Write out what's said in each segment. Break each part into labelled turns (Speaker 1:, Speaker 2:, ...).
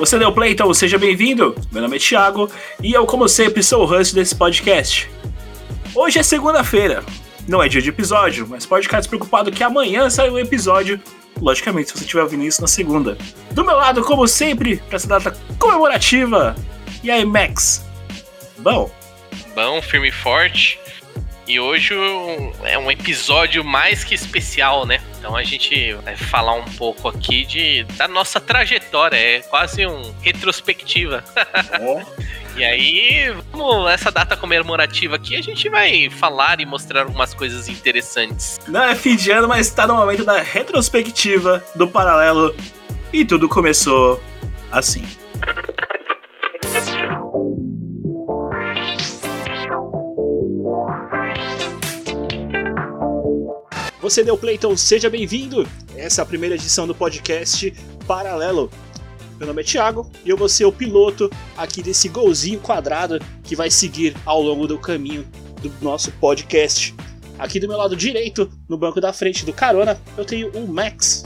Speaker 1: Você deu play, então seja bem-vindo. Meu nome é Thiago e eu, como sempre, sou o host desse podcast. Hoje é segunda-feira. Não é dia de episódio, mas pode ficar despreocupado que amanhã sai um episódio. Logicamente, se você estiver ouvindo isso na segunda. Do meu lado, como sempre, para essa data comemorativa. E aí, Max? Bom?
Speaker 2: Bom, firme e forte. E hoje é um episódio mais que especial, né? Então a gente vai falar um pouco aqui de, da nossa trajetória, é quase um retrospectiva. Oh. e aí, vamos, essa data comemorativa aqui, a gente vai falar e mostrar algumas coisas interessantes.
Speaker 1: Não é fim de ano, mas está no momento da retrospectiva do paralelo. E tudo começou assim. Você deu play, então seja bem-vindo. Essa é a primeira edição do podcast Paralelo. Meu nome é Thiago e eu vou ser o piloto aqui desse golzinho quadrado que vai seguir ao longo do caminho do nosso podcast. Aqui do meu lado direito, no banco da frente do carona, eu tenho o Max.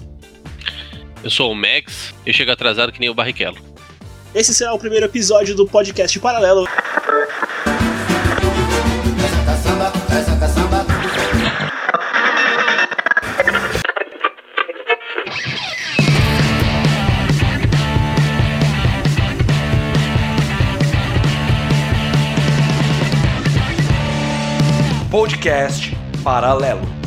Speaker 2: Eu sou o Max, eu chego atrasado que nem o Barrichello.
Speaker 1: Esse será o primeiro episódio do podcast Paralelo. Podcast Paralelo.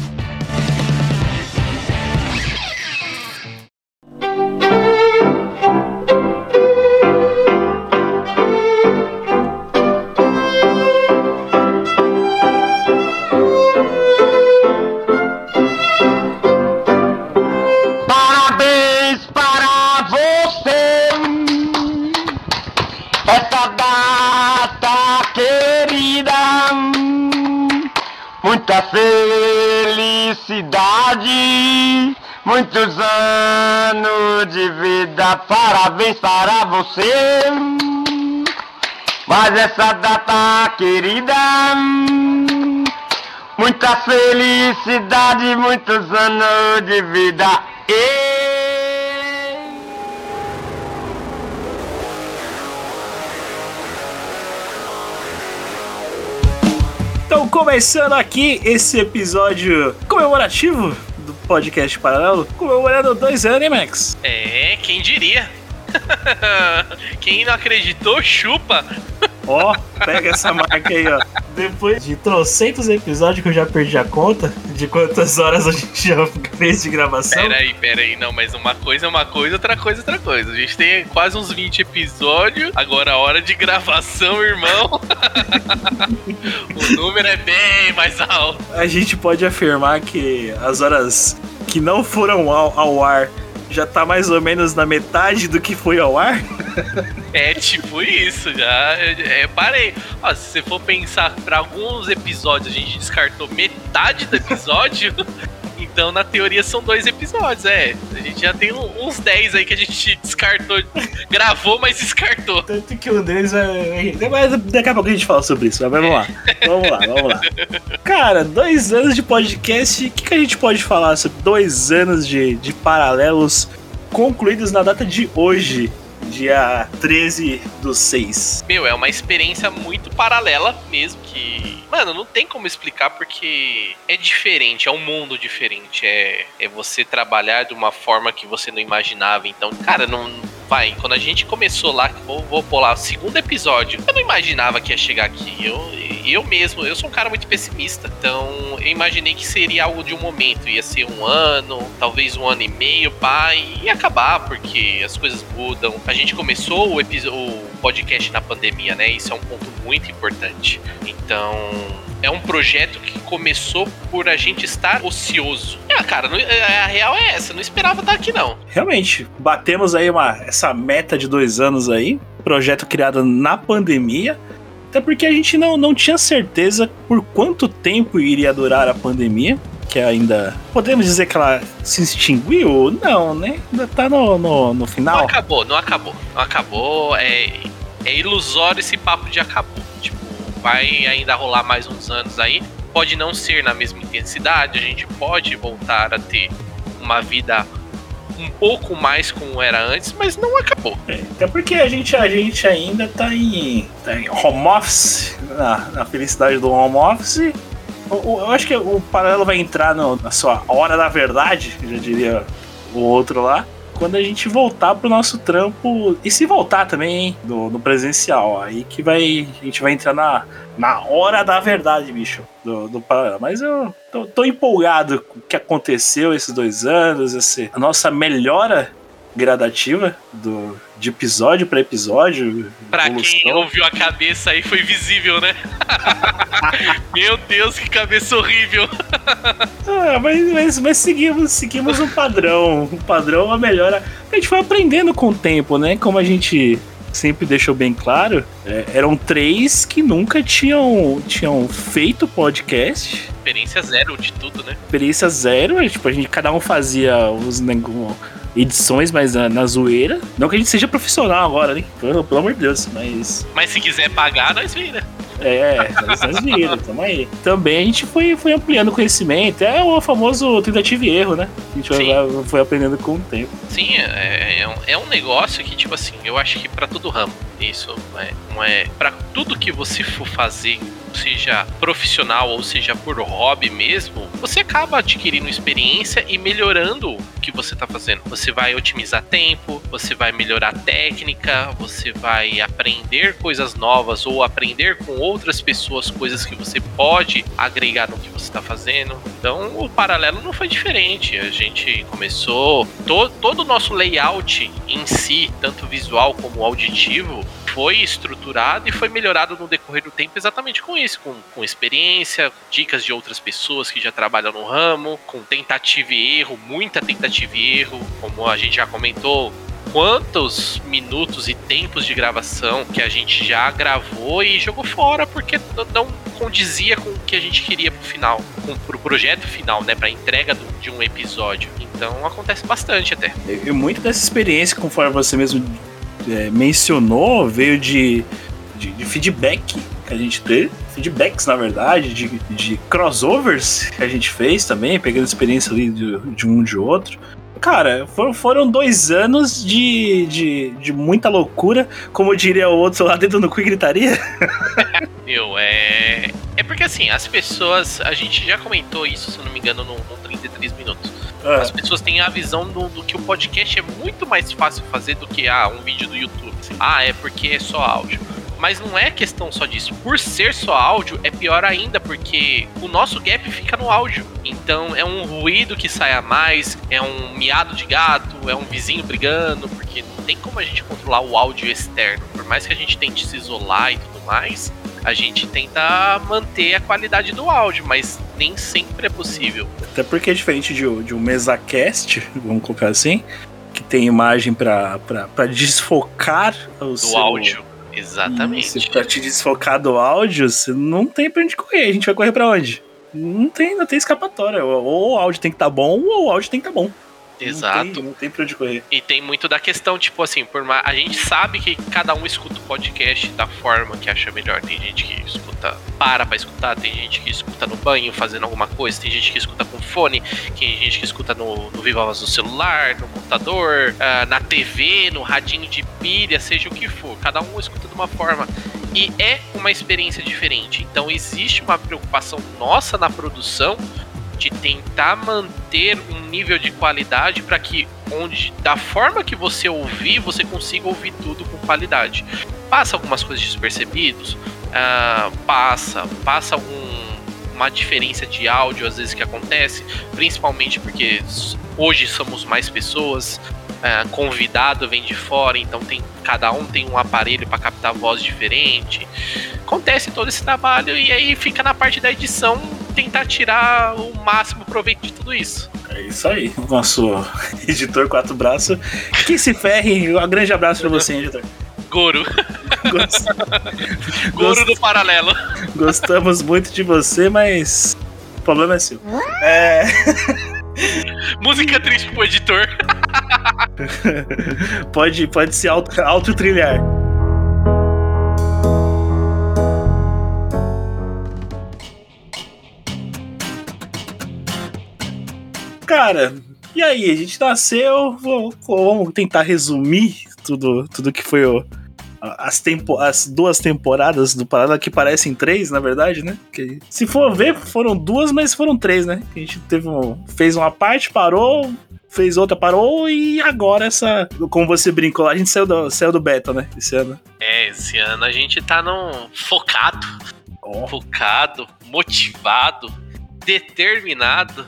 Speaker 3: Muitos anos de vida, parabéns para você. Mas essa data querida, muita felicidade, muitos anos de vida. E...
Speaker 1: Então, começando aqui esse episódio comemorativo podcast Paralelo, comemorando dois anos, Max?
Speaker 2: É, quem diria? quem não acreditou, chupa!
Speaker 1: Ó, pega essa marca aí, ó. Depois de trocentos episódios que eu já perdi a conta de quantas horas a gente já fez de gravação.
Speaker 2: Peraí, peraí, não, mas uma coisa é uma coisa, outra coisa é outra coisa. A gente tem quase uns 20 episódios, agora a hora de gravação, irmão. o número é bem mais alto.
Speaker 1: A gente pode afirmar que as horas que não foram ao, ao ar já tá mais ou menos na metade do que foi ao ar?
Speaker 2: É tipo isso, já. É, parei. Ó, se você for pensar para alguns episódios, a gente descartou metade do episódio. Então, na teoria, são dois episódios, é. A gente já tem uns 10 aí que a gente descartou. gravou, mas descartou.
Speaker 1: Tanto que um deles é. Daqui a pouco a gente fala sobre isso, mas vamos lá. Vamos lá, vamos lá. Cara, dois anos de podcast. O que, que a gente pode falar sobre dois anos de, de paralelos concluídos na data de hoje? Dia 13 do 6.
Speaker 2: Meu, é uma experiência muito paralela mesmo que. Mano, não tem como explicar porque é diferente, é um mundo diferente. É, é você trabalhar de uma forma que você não imaginava. Então, cara, não. Vai, quando a gente começou lá, vou, vou pôr lá, o segundo episódio, eu não imaginava que ia chegar aqui. Eu, eu mesmo, eu sou um cara muito pessimista. Então, eu imaginei que seria algo de um momento. Ia ser um ano, talvez um ano e meio, pai, e acabar, porque as coisas mudam. A gente começou o, o podcast na pandemia, né? Isso é um ponto muito importante. Então, é um projeto que começou por a gente estar ocioso. É, cara, a real é essa, não esperava estar aqui não.
Speaker 1: Realmente, batemos aí uma, essa meta de dois anos aí, projeto criado na pandemia, até porque a gente não, não tinha certeza por quanto tempo iria durar a pandemia que ainda. Podemos dizer que ela se extinguiu? Não, né? Ainda tá no, no, no final.
Speaker 2: Não acabou, não acabou. Não acabou. É, é ilusório esse papo de acabou. Vai ainda rolar mais uns anos aí. Pode não ser na mesma intensidade, a gente pode voltar a ter uma vida um pouco mais como era antes, mas não acabou.
Speaker 1: É, até porque a gente, a gente ainda tá em, tá em home office, na, na felicidade do home office. Eu, eu acho que o paralelo vai entrar no, na sua hora da verdade, já diria o outro lá quando a gente voltar pro nosso trampo. E se voltar também, hein, no, presencial. Aí que vai. A gente vai entrar na, na hora da verdade, bicho, do, do. Mas eu tô, tô, empolgado com o que aconteceu esses dois anos, esse, a nossa melhora gradativa do, de episódio para episódio.
Speaker 2: Pra evolução. quem ouviu a cabeça aí foi visível, né? Meu Deus, que cabeça horrível!
Speaker 1: ah, mas, mas, mas, seguimos, seguimos um padrão. Um padrão, uma melhora. A gente foi aprendendo com o tempo, né? Como a gente sempre deixou bem claro, é, eram três que nunca tinham, tinham feito podcast.
Speaker 2: Experiência zero de tudo, né?
Speaker 1: Experiência zero, tipo, a gente cada um fazia os edições, mas na, na, zoeira. Não que a gente seja profissional agora, né? Pelo, pelo amor de Deus, mas.
Speaker 2: Mas se quiser pagar, nós vira.
Speaker 1: É, nós vira, tamo aí. Também a gente foi, foi ampliando o conhecimento. É o famoso tentativa e erro, né? A gente foi, foi aprendendo com o tempo.
Speaker 2: Sim, é, é, um, é um negócio que, tipo assim, eu acho que para todo ramo, isso é, não é. Pra tudo que você for fazer seja profissional ou seja por hobby mesmo, você acaba adquirindo experiência e melhorando o que você está fazendo. Você vai otimizar tempo, você vai melhorar técnica, você vai aprender coisas novas ou aprender com outras pessoas coisas que você pode agregar no que você está fazendo. Então o paralelo não foi diferente. A gente começou to, todo o nosso layout em si, tanto visual como auditivo, foi estruturado e foi melhorado no decorrer do tempo exatamente com isso, com, com experiência, dicas de outras pessoas que já trabalham no ramo, com tentativa e erro, muita tentativa e erro, como a gente já comentou, quantos minutos e tempos de gravação que a gente já gravou e jogou fora porque não condizia com o que a gente queria pro final, com, pro projeto final, né, pra entrega do, de um episódio. Então acontece bastante até.
Speaker 1: E muito dessa experiência, conforme você mesmo é, mencionou veio de, de, de, feedback que a gente teve. Feedbacks, na verdade, de, de crossovers que a gente fez também, pegando experiência ali de, de um de outro. Cara, foram, foram dois anos de, de, de muita loucura, como diria o outro lá dentro do cu e gritaria.
Speaker 2: Meu, é. É porque assim, as pessoas. A gente já comentou isso, se não me engano, no, no 33 minutos. É. As pessoas têm a visão do, do, que o podcast é muito mais fácil fazer do que ah, um vídeo do YouTube. Ah, é porque é só áudio. Mas não é questão só disso. Por ser só áudio, é pior ainda, porque o nosso gap fica no áudio. Então é um ruído que sai a mais, é um miado de gato, é um vizinho brigando, porque não tem como a gente controlar o áudio externo. Por mais que a gente tente se isolar e tudo mais, a gente tenta manter a qualidade do áudio, mas nem sempre é possível.
Speaker 1: Até porque é diferente de, de um mesacast, vamos colocar assim, que tem imagem para desfocar o
Speaker 2: do seu... áudio. Exatamente.
Speaker 1: Isso, pra te desfocar do áudio, você não tem pra onde correr. A gente vai correr pra onde? Não tem, não tem escapatória. Ou o áudio tem que estar tá bom, ou o áudio tem que estar tá bom.
Speaker 2: Exato.
Speaker 1: Não tem, não tem pra onde correr.
Speaker 2: E tem muito da questão, tipo assim, por mais, a gente sabe que cada um escuta o podcast da forma que acha melhor. Tem gente que escuta, para pra escutar, tem gente que escuta no banho fazendo alguma coisa, tem gente que escuta com fone, tem gente que escuta no, no Viva Voz do celular, no computador, uh, na TV, no radinho de pilha, seja o que for. Cada um escuta de uma forma. E é uma experiência diferente. Então existe uma preocupação nossa na produção de tentar manter um nível de qualidade para que onde da forma que você ouvir você consiga ouvir tudo com qualidade. Passa algumas coisas despercebidos uh, passa passa um, uma diferença de áudio às vezes que acontece principalmente porque hoje somos mais pessoas uh, convidado vem de fora então tem cada um tem um aparelho para captar voz diferente. Acontece todo esse trabalho e aí fica na parte da edição tentar tirar o máximo proveito de tudo isso.
Speaker 1: É isso aí. Nosso editor quatro braços. Que se ferre. Um grande abraço pra você, editor.
Speaker 2: Goro. Gost... Goro do paralelo.
Speaker 1: Gostamos muito de você, mas o problema é seu. É.
Speaker 2: Música triste pro editor.
Speaker 1: pode, pode se auto, auto trilhar. Cara, E aí, a gente nasceu, vou- vamos tentar resumir tudo, tudo que foi o, as, tempo, as duas temporadas do Parada, que parecem três, na verdade, né? Que, se for ver, foram duas, mas foram três, né? Que a gente teve um, fez uma parte, parou, fez outra, parou, e agora essa. Como você brincou lá, a gente saiu do, saiu do beta, né? Esse ano.
Speaker 2: É, esse ano a gente tá num focado,
Speaker 1: Ó,
Speaker 2: focado, motivado, determinado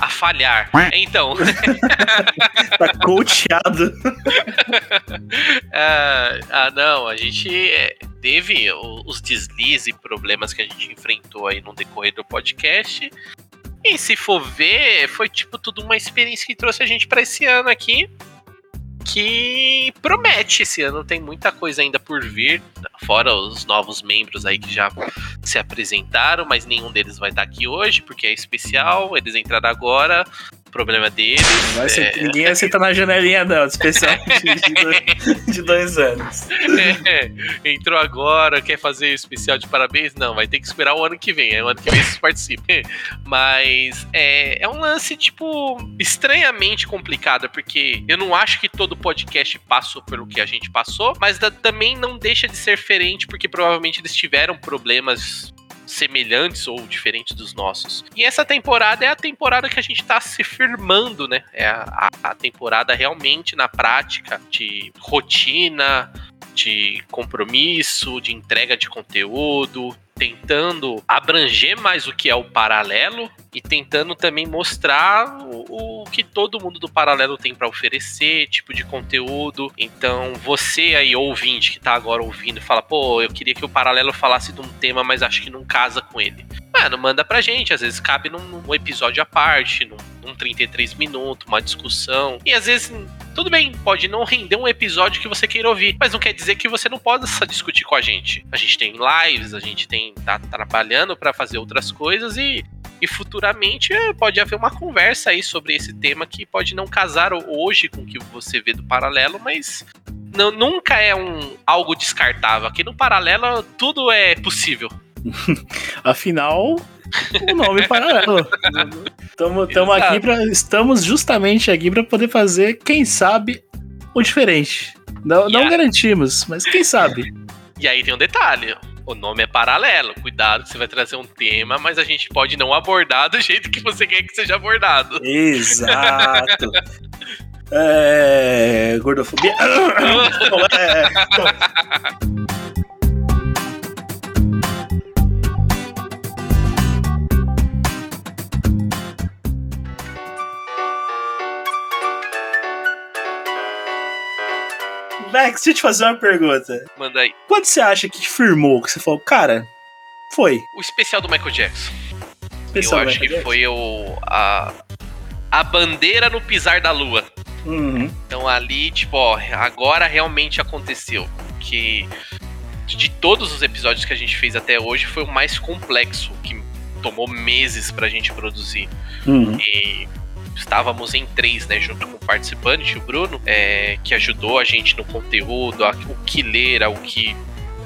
Speaker 2: a falhar. Então,
Speaker 1: tá coachado.
Speaker 2: ah, ah, não, a gente é, teve os deslizes e problemas que a gente enfrentou aí no decorrer do podcast. E se for ver, foi tipo tudo uma experiência que trouxe a gente pra esse ano aqui. Que promete esse ano, tem muita coisa ainda por vir, fora os novos membros aí que já se apresentaram, mas nenhum deles vai estar aqui hoje, porque é especial, eles entraram agora, problema deles.
Speaker 1: Vai ser-
Speaker 2: é,
Speaker 1: Ninguém aceita na janelinha, não, especial de, de dois, de dois anos.
Speaker 2: É, entrou agora, quer fazer especial de parabéns? Não, vai ter que esperar o ano que vem. É o ano que vem vocês participem. Mas é, é um lance, tipo, estranhamente complicado, porque eu não acho que todo podcast passou pelo que a gente passou, mas da- também não deixa de ser diferente, porque provavelmente eles tiveram problemas semelhantes ou diferentes dos nossos. E essa temporada é a temporada que a gente tá se firmando, né? É a- a temporada realmente na prática de rotina, de compromisso, de entrega de conteúdo, tentando abranger mais o que é o paralelo e tentando também mostrar o, o que todo mundo do paralelo tem para oferecer, tipo de conteúdo. Então, você aí ouvinte que tá agora ouvindo, fala: "Pô, eu queria que o paralelo falasse de um tema, mas acho que não casa com ele". Mano, manda pra gente, às vezes cabe num, num episódio à parte, num, num 33 minutos, uma discussão. E às vezes tudo bem, pode não render um episódio que você queira ouvir, mas não quer dizer que você não possa discutir com a gente. A gente tem lives, a gente tem tá trabalhando para fazer outras coisas e e futuramente eh, pode haver uma conversa aí sobre esse tema que pode não casar hoje com o que você vê do paralelo, mas não, nunca é um algo descartável. Aqui no paralelo tudo é possível.
Speaker 1: Afinal, o nome paralelo. Tamo, tamo
Speaker 2: Exato.
Speaker 1: aqui pra, estamos justamente aqui para poder fazer, quem sabe, o diferente. Não, não garantimos, mas quem sabe.
Speaker 2: E aí tem um detalhe. O nome é paralelo. Cuidado que você vai trazer um tema, mas a gente pode não abordar do jeito que você quer que seja abordado.
Speaker 1: Exato. É. Gordofobia. É, Max, deixa eu te fazer uma pergunta.
Speaker 2: Manda aí.
Speaker 1: Quando você acha que firmou, que você falou, cara, foi.
Speaker 2: O especial do Michael Jackson.
Speaker 1: Especial
Speaker 2: eu acho que
Speaker 1: Jackson?
Speaker 2: foi o, a, a bandeira no pisar da lua.
Speaker 1: Uhum.
Speaker 2: Então ali, tipo, ó, agora realmente aconteceu. Que de todos os episódios que a gente fez até hoje, foi o mais complexo, que tomou meses pra gente produzir.
Speaker 1: Uhum.
Speaker 2: E estávamos em três, né, junto com o participante, o Bruno, é, que ajudou a gente no conteúdo, a- o que ler, o que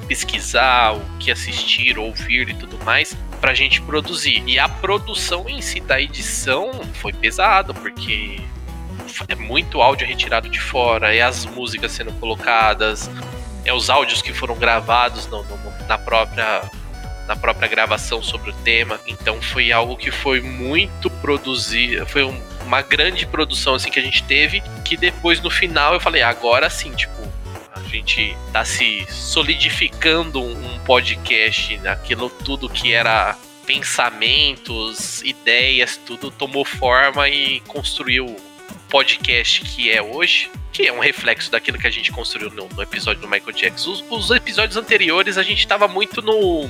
Speaker 2: pesquisar, o que assistir, ouvir e tudo mais, pra gente produzir. E a produção em si da edição foi pesado, porque é muito áudio retirado de fora, é as músicas sendo colocadas, é os áudios que foram gravados no- no- na própria na própria gravação sobre o tema. Então foi algo que foi muito produzido, foi um- uma grande produção assim que a gente teve, que depois no final eu falei, agora sim, tipo, a gente tá se solidificando um podcast, aquilo tudo que era pensamentos, ideias, tudo tomou forma e construiu o podcast que é hoje, que é um reflexo daquilo que a gente construiu no, no episódio do Michael Jackson. Os, os episódios anteriores a gente tava muito no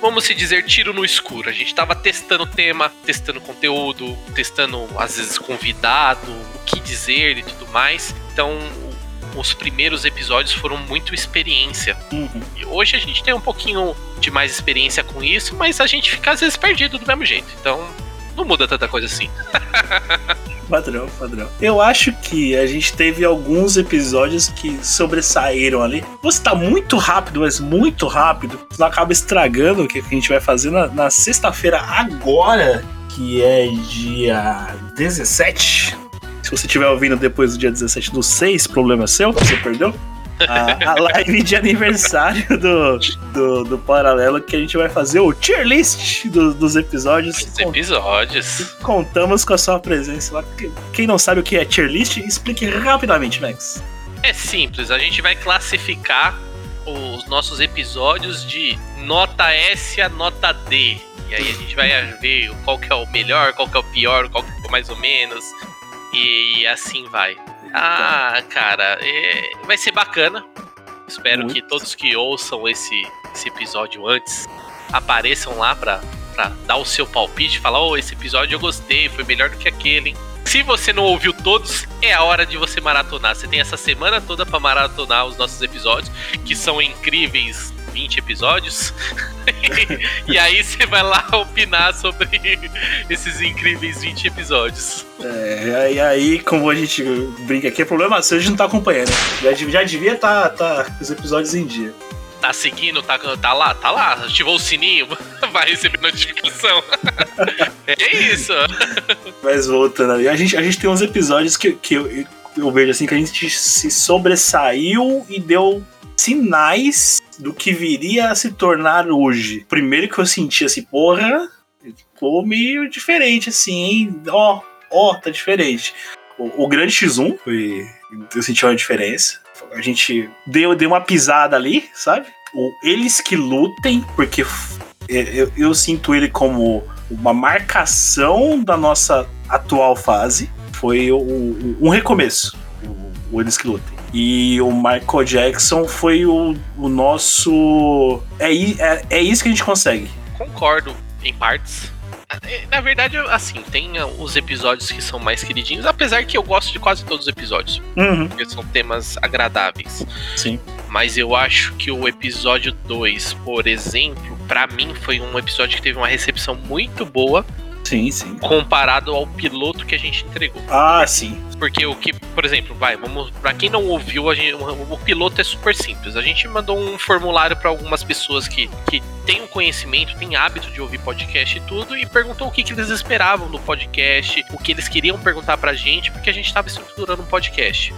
Speaker 2: vamos se dizer, tiro no escuro. A gente tava testando tema, testando conteúdo, testando, às vezes, convidado, o que dizer e tudo mais. Então, os primeiros episódios foram muito experiência.
Speaker 1: Uhum.
Speaker 2: E hoje a gente tem um pouquinho de mais experiência com isso, mas a gente fica, às vezes, perdido do mesmo jeito. Então, não muda tanta coisa assim.
Speaker 1: Padrão, padrão. Eu acho que a gente teve alguns episódios que sobressaíram ali. Você tá muito rápido, mas muito rápido. Não acaba estragando o que a gente vai fazer na, na sexta-feira agora. que é dia 17. Se você estiver ouvindo depois do dia 17 do 6, problema seu, você perdeu. A, a live de aniversário do, do, do, Paralelo, que a gente vai fazer o tier list do, dos episódios.
Speaker 2: Os episódios.
Speaker 1: Contamos com a sua presença lá. Quem não sabe o que é tier list, explique rapidamente, Max.
Speaker 2: É simples, a gente vai classificar os nossos episódios de nota S a nota D. E aí a gente vai ver qual que é o melhor, qual que é o pior, qual que é mais ou menos. E assim vai. Ah, cara, é, vai ser bacana. Espero Muito. que todos que ouçam esse, esse episódio antes apareçam lá pra, pra dar o seu palpite, falar, oh, esse episódio eu gostei, foi melhor do que aquele, hein? Se você não ouviu todos, é a hora de você maratonar. Você tem essa semana toda para maratonar os nossos episódios, que são incríveis 20 episódios. e aí você vai lá opinar sobre esses incríveis 20 episódios.
Speaker 1: É, e aí, como a gente brinca aqui, é problema seu, a gente não tá acompanhando. Já, já devia estar tá, tá, os episódios em dia
Speaker 2: tá seguindo, tá, tá lá, tá lá, ativou o sininho, vai receber notificação. é isso.
Speaker 1: Mas voltando ali, a gente, a gente tem uns episódios que, que eu, eu vejo assim que a gente se sobressaiu e deu sinais do que viria a se tornar hoje. Primeiro que eu senti assim, porra, ficou meio diferente assim, hein? Ó, ó, tá diferente. O, o grande X1 foi. Eu senti uma diferença. A gente deu, deu uma pisada ali, sabe? O, eles que lutem, porque eu, eu sinto ele como uma marcação da nossa atual fase. Foi o, o, um recomeço. O, o Eles que lutem. E o Michael Jackson foi o, o nosso. É, é, é isso que a gente consegue.
Speaker 2: Concordo, em partes. Na verdade, assim, tem uh, os episódios que são mais queridinhos, apesar que eu gosto de quase todos os episódios.
Speaker 1: Uhum.
Speaker 2: Porque são temas agradáveis.
Speaker 1: Sim.
Speaker 2: Mas eu acho que o episódio 2, por exemplo, para mim foi um episódio que teve uma recepção muito boa
Speaker 1: Sim, sim.
Speaker 2: Comparado ao piloto que a gente entregou.
Speaker 1: Ah, sim.
Speaker 2: Porque o que, por exemplo, vai, vamos. Pra quem não ouviu, a gente, o, piloto é super simples. A gente mandou um formulário para algumas pessoas que, que têm o conhecimento, têm hábito de ouvir podcast e tudo, e perguntou o que, que eles esperavam do podcast, o que eles queriam perguntar pra gente, porque a gente estava estruturando um podcast.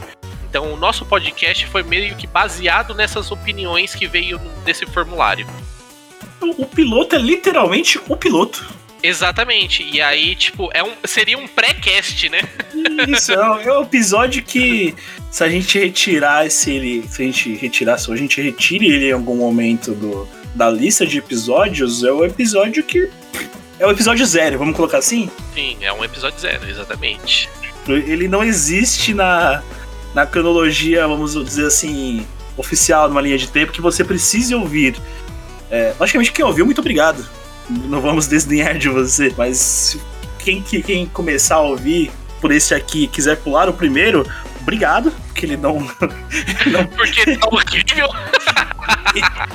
Speaker 2: Então, o nosso podcast foi meio que baseado nessas opiniões que veio desse formulário.
Speaker 1: O, o piloto é literalmente o piloto.
Speaker 2: Exatamente. E aí, tipo, é um, seria um pré-cast, né?
Speaker 1: Isso, é um, é um episódio que se a gente retirar esse ele, se a gente retirar, se a gente retire ele em algum momento do, da lista de episódios, é o episódio que é o episódio zero, vamos colocar assim?
Speaker 2: Sim, é um episódio zero, exatamente.
Speaker 1: Ele não existe na, na cronologia, vamos dizer assim, oficial, numa linha de tempo, que você precise ouvir. É, logicamente, quem ouviu, muito obrigado não vamos desdenhar de você, mas quem, quem começar a ouvir por esse aqui e quiser pular o primeiro, obrigado, porque ele não.
Speaker 2: não... porque tá horrível.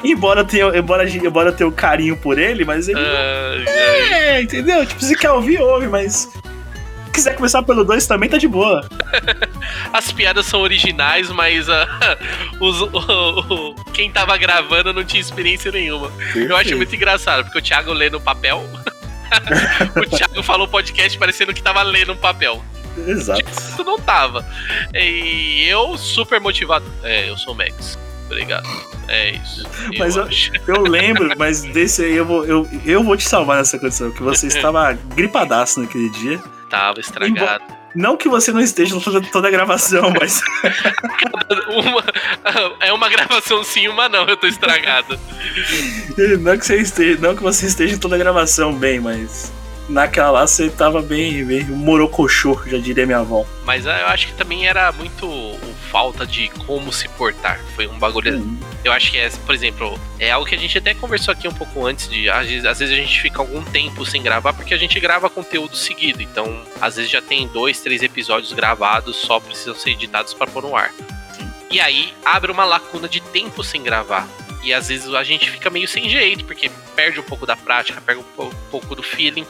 Speaker 1: embora tenha, embora, embora tenha o um carinho por ele, mas ele. Uh, é, entendeu? Tipo, se quer ouvir, ouve, mas quiser começar pelo 2 também tá de boa.
Speaker 2: As piadas são originais, mas uh, os, uh, quem tava gravando não tinha experiência nenhuma. Perfeito. Eu acho muito engraçado, porque o Thiago lê no papel. o Thiago falou podcast parecendo que tava lendo um papel.
Speaker 1: Exato.
Speaker 2: Tipo, não tava. E eu super motivado. É, eu sou o Max. Obrigado. É isso.
Speaker 1: Eu mas eu, eu, lembro, mas desse aí eu vou, eu, eu vou te salvar nessa condição, que você estava gripadaço naquele dia
Speaker 2: tava estragado.
Speaker 1: Não que você não esteja toda, toda a gravação, mas.
Speaker 2: uma, é uma gravação sim, uma não, eu tô estragado.
Speaker 1: não, que você esteja, não que você esteja toda a gravação bem, mas naquela lá você tava bem, bem morocochô, já diria minha avó.
Speaker 2: Mas eu acho que também era muito falta de como se portar. Foi um bagulho. Uhum. Eu acho que é, por exemplo, é algo que a gente até conversou aqui um pouco antes de. Às vezes, às vezes a gente fica algum tempo sem gravar porque a gente grava conteúdo seguido. Então, às vezes já tem dois, três episódios gravados, só precisam ser editados para pôr no ar. E aí abre uma lacuna de tempo sem gravar. E às vezes a gente fica meio sem jeito, porque perde um pouco da prática, perde um pouco do feeling.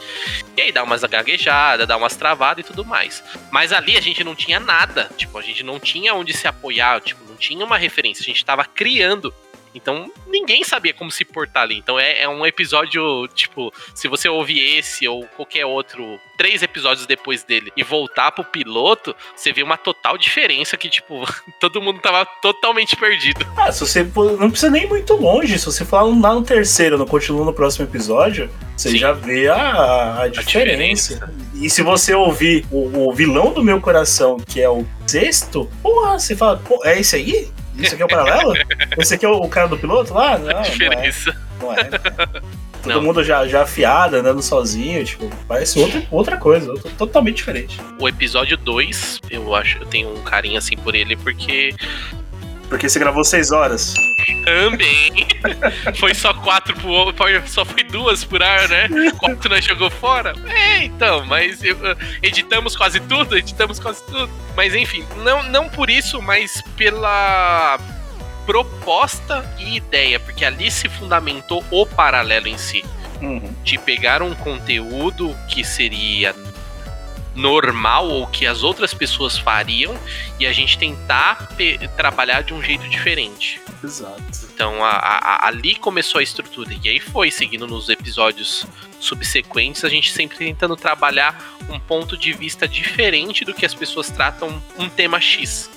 Speaker 2: E aí dá umas gaguejadas, dá umas travadas e tudo mais. Mas ali a gente não tinha nada. Tipo, a gente não tinha onde se apoiar, tipo, não tinha uma referência. A gente tava criando. Então ninguém sabia como se portar ali. Então é, é um episódio, tipo, se você ouvir esse ou qualquer outro, três episódios depois dele e voltar pro piloto, você vê uma total diferença que, tipo, todo mundo tava totalmente perdido.
Speaker 1: Ah, se você não precisa nem ir muito longe, se você falar lá no terceiro, não continua no próximo episódio, você
Speaker 2: Sim.
Speaker 1: já vê a, a diferença.
Speaker 2: diferença.
Speaker 1: E se você ouvir o, o vilão do meu coração, que é o sexto, porra, você fala, pô, é esse aí? Isso aqui é o paralelo? Esse aqui é o, cara do piloto lá? Não,
Speaker 2: A
Speaker 1: não é.
Speaker 2: diferença.
Speaker 1: Não é. Todo
Speaker 2: Não.
Speaker 1: mundo já, já afiado, andando sozinho, tipo, parece outra, outra coisa, totalmente diferente.
Speaker 2: O episódio 2, eu acho, eu tenho um carinho assim por ele, porque
Speaker 1: Porque você gravou seis horas.
Speaker 2: também foi só quatro pro só foi duas por ar, né? Quatro nós jogou fora. É, então, mas eu- editamos quase tudo, editamos quase tudo. Mas enfim, não, não por isso, mas pela proposta e ideia, porque ali se fundamentou o paralelo em si.
Speaker 1: Uhum.
Speaker 2: de pegar um conteúdo que seria normal ou que as outras pessoas fariam e a gente tentar trabalhar de um jeito diferente.
Speaker 1: Exato.
Speaker 2: Então a- a- ali começou a estrutura e aí foi seguindo nos episódios subsequentes a gente sempre tentando trabalhar um ponto de vista diferente do que as pessoas tratam um tema X.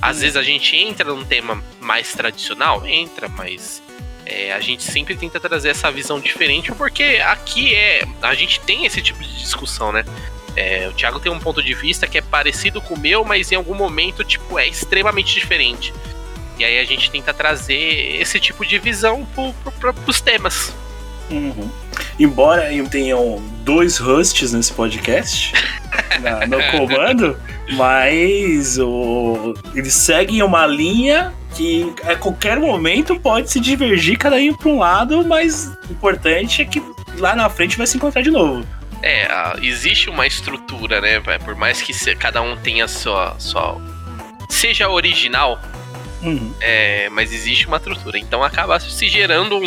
Speaker 2: Às vezes a gente entra num tema mais tradicional, entra, mas é, a gente sempre tenta trazer essa visão diferente porque aqui é a gente tem esse tipo de discussão, né? É, o Thiago tem um ponto de vista que é parecido com o meu, mas em algum momento tipo é extremamente diferente. E aí a gente tenta trazer esse tipo de visão pro, pro, pro, pros temas.
Speaker 1: Uhum. Embora tenham dois hosts nesse podcast na- no comando, mas o, eles seguem uma linha que a qualquer momento pode se divergir cada um para um lado, mas o importante é que lá na frente vai se encontrar de novo.
Speaker 2: É, a- existe uma estrutura, né? Por mais que se- cada um tenha sua, sua. seja original,
Speaker 1: Uhum.
Speaker 2: é, mas existe uma estrutura. Então acaba se gerando um-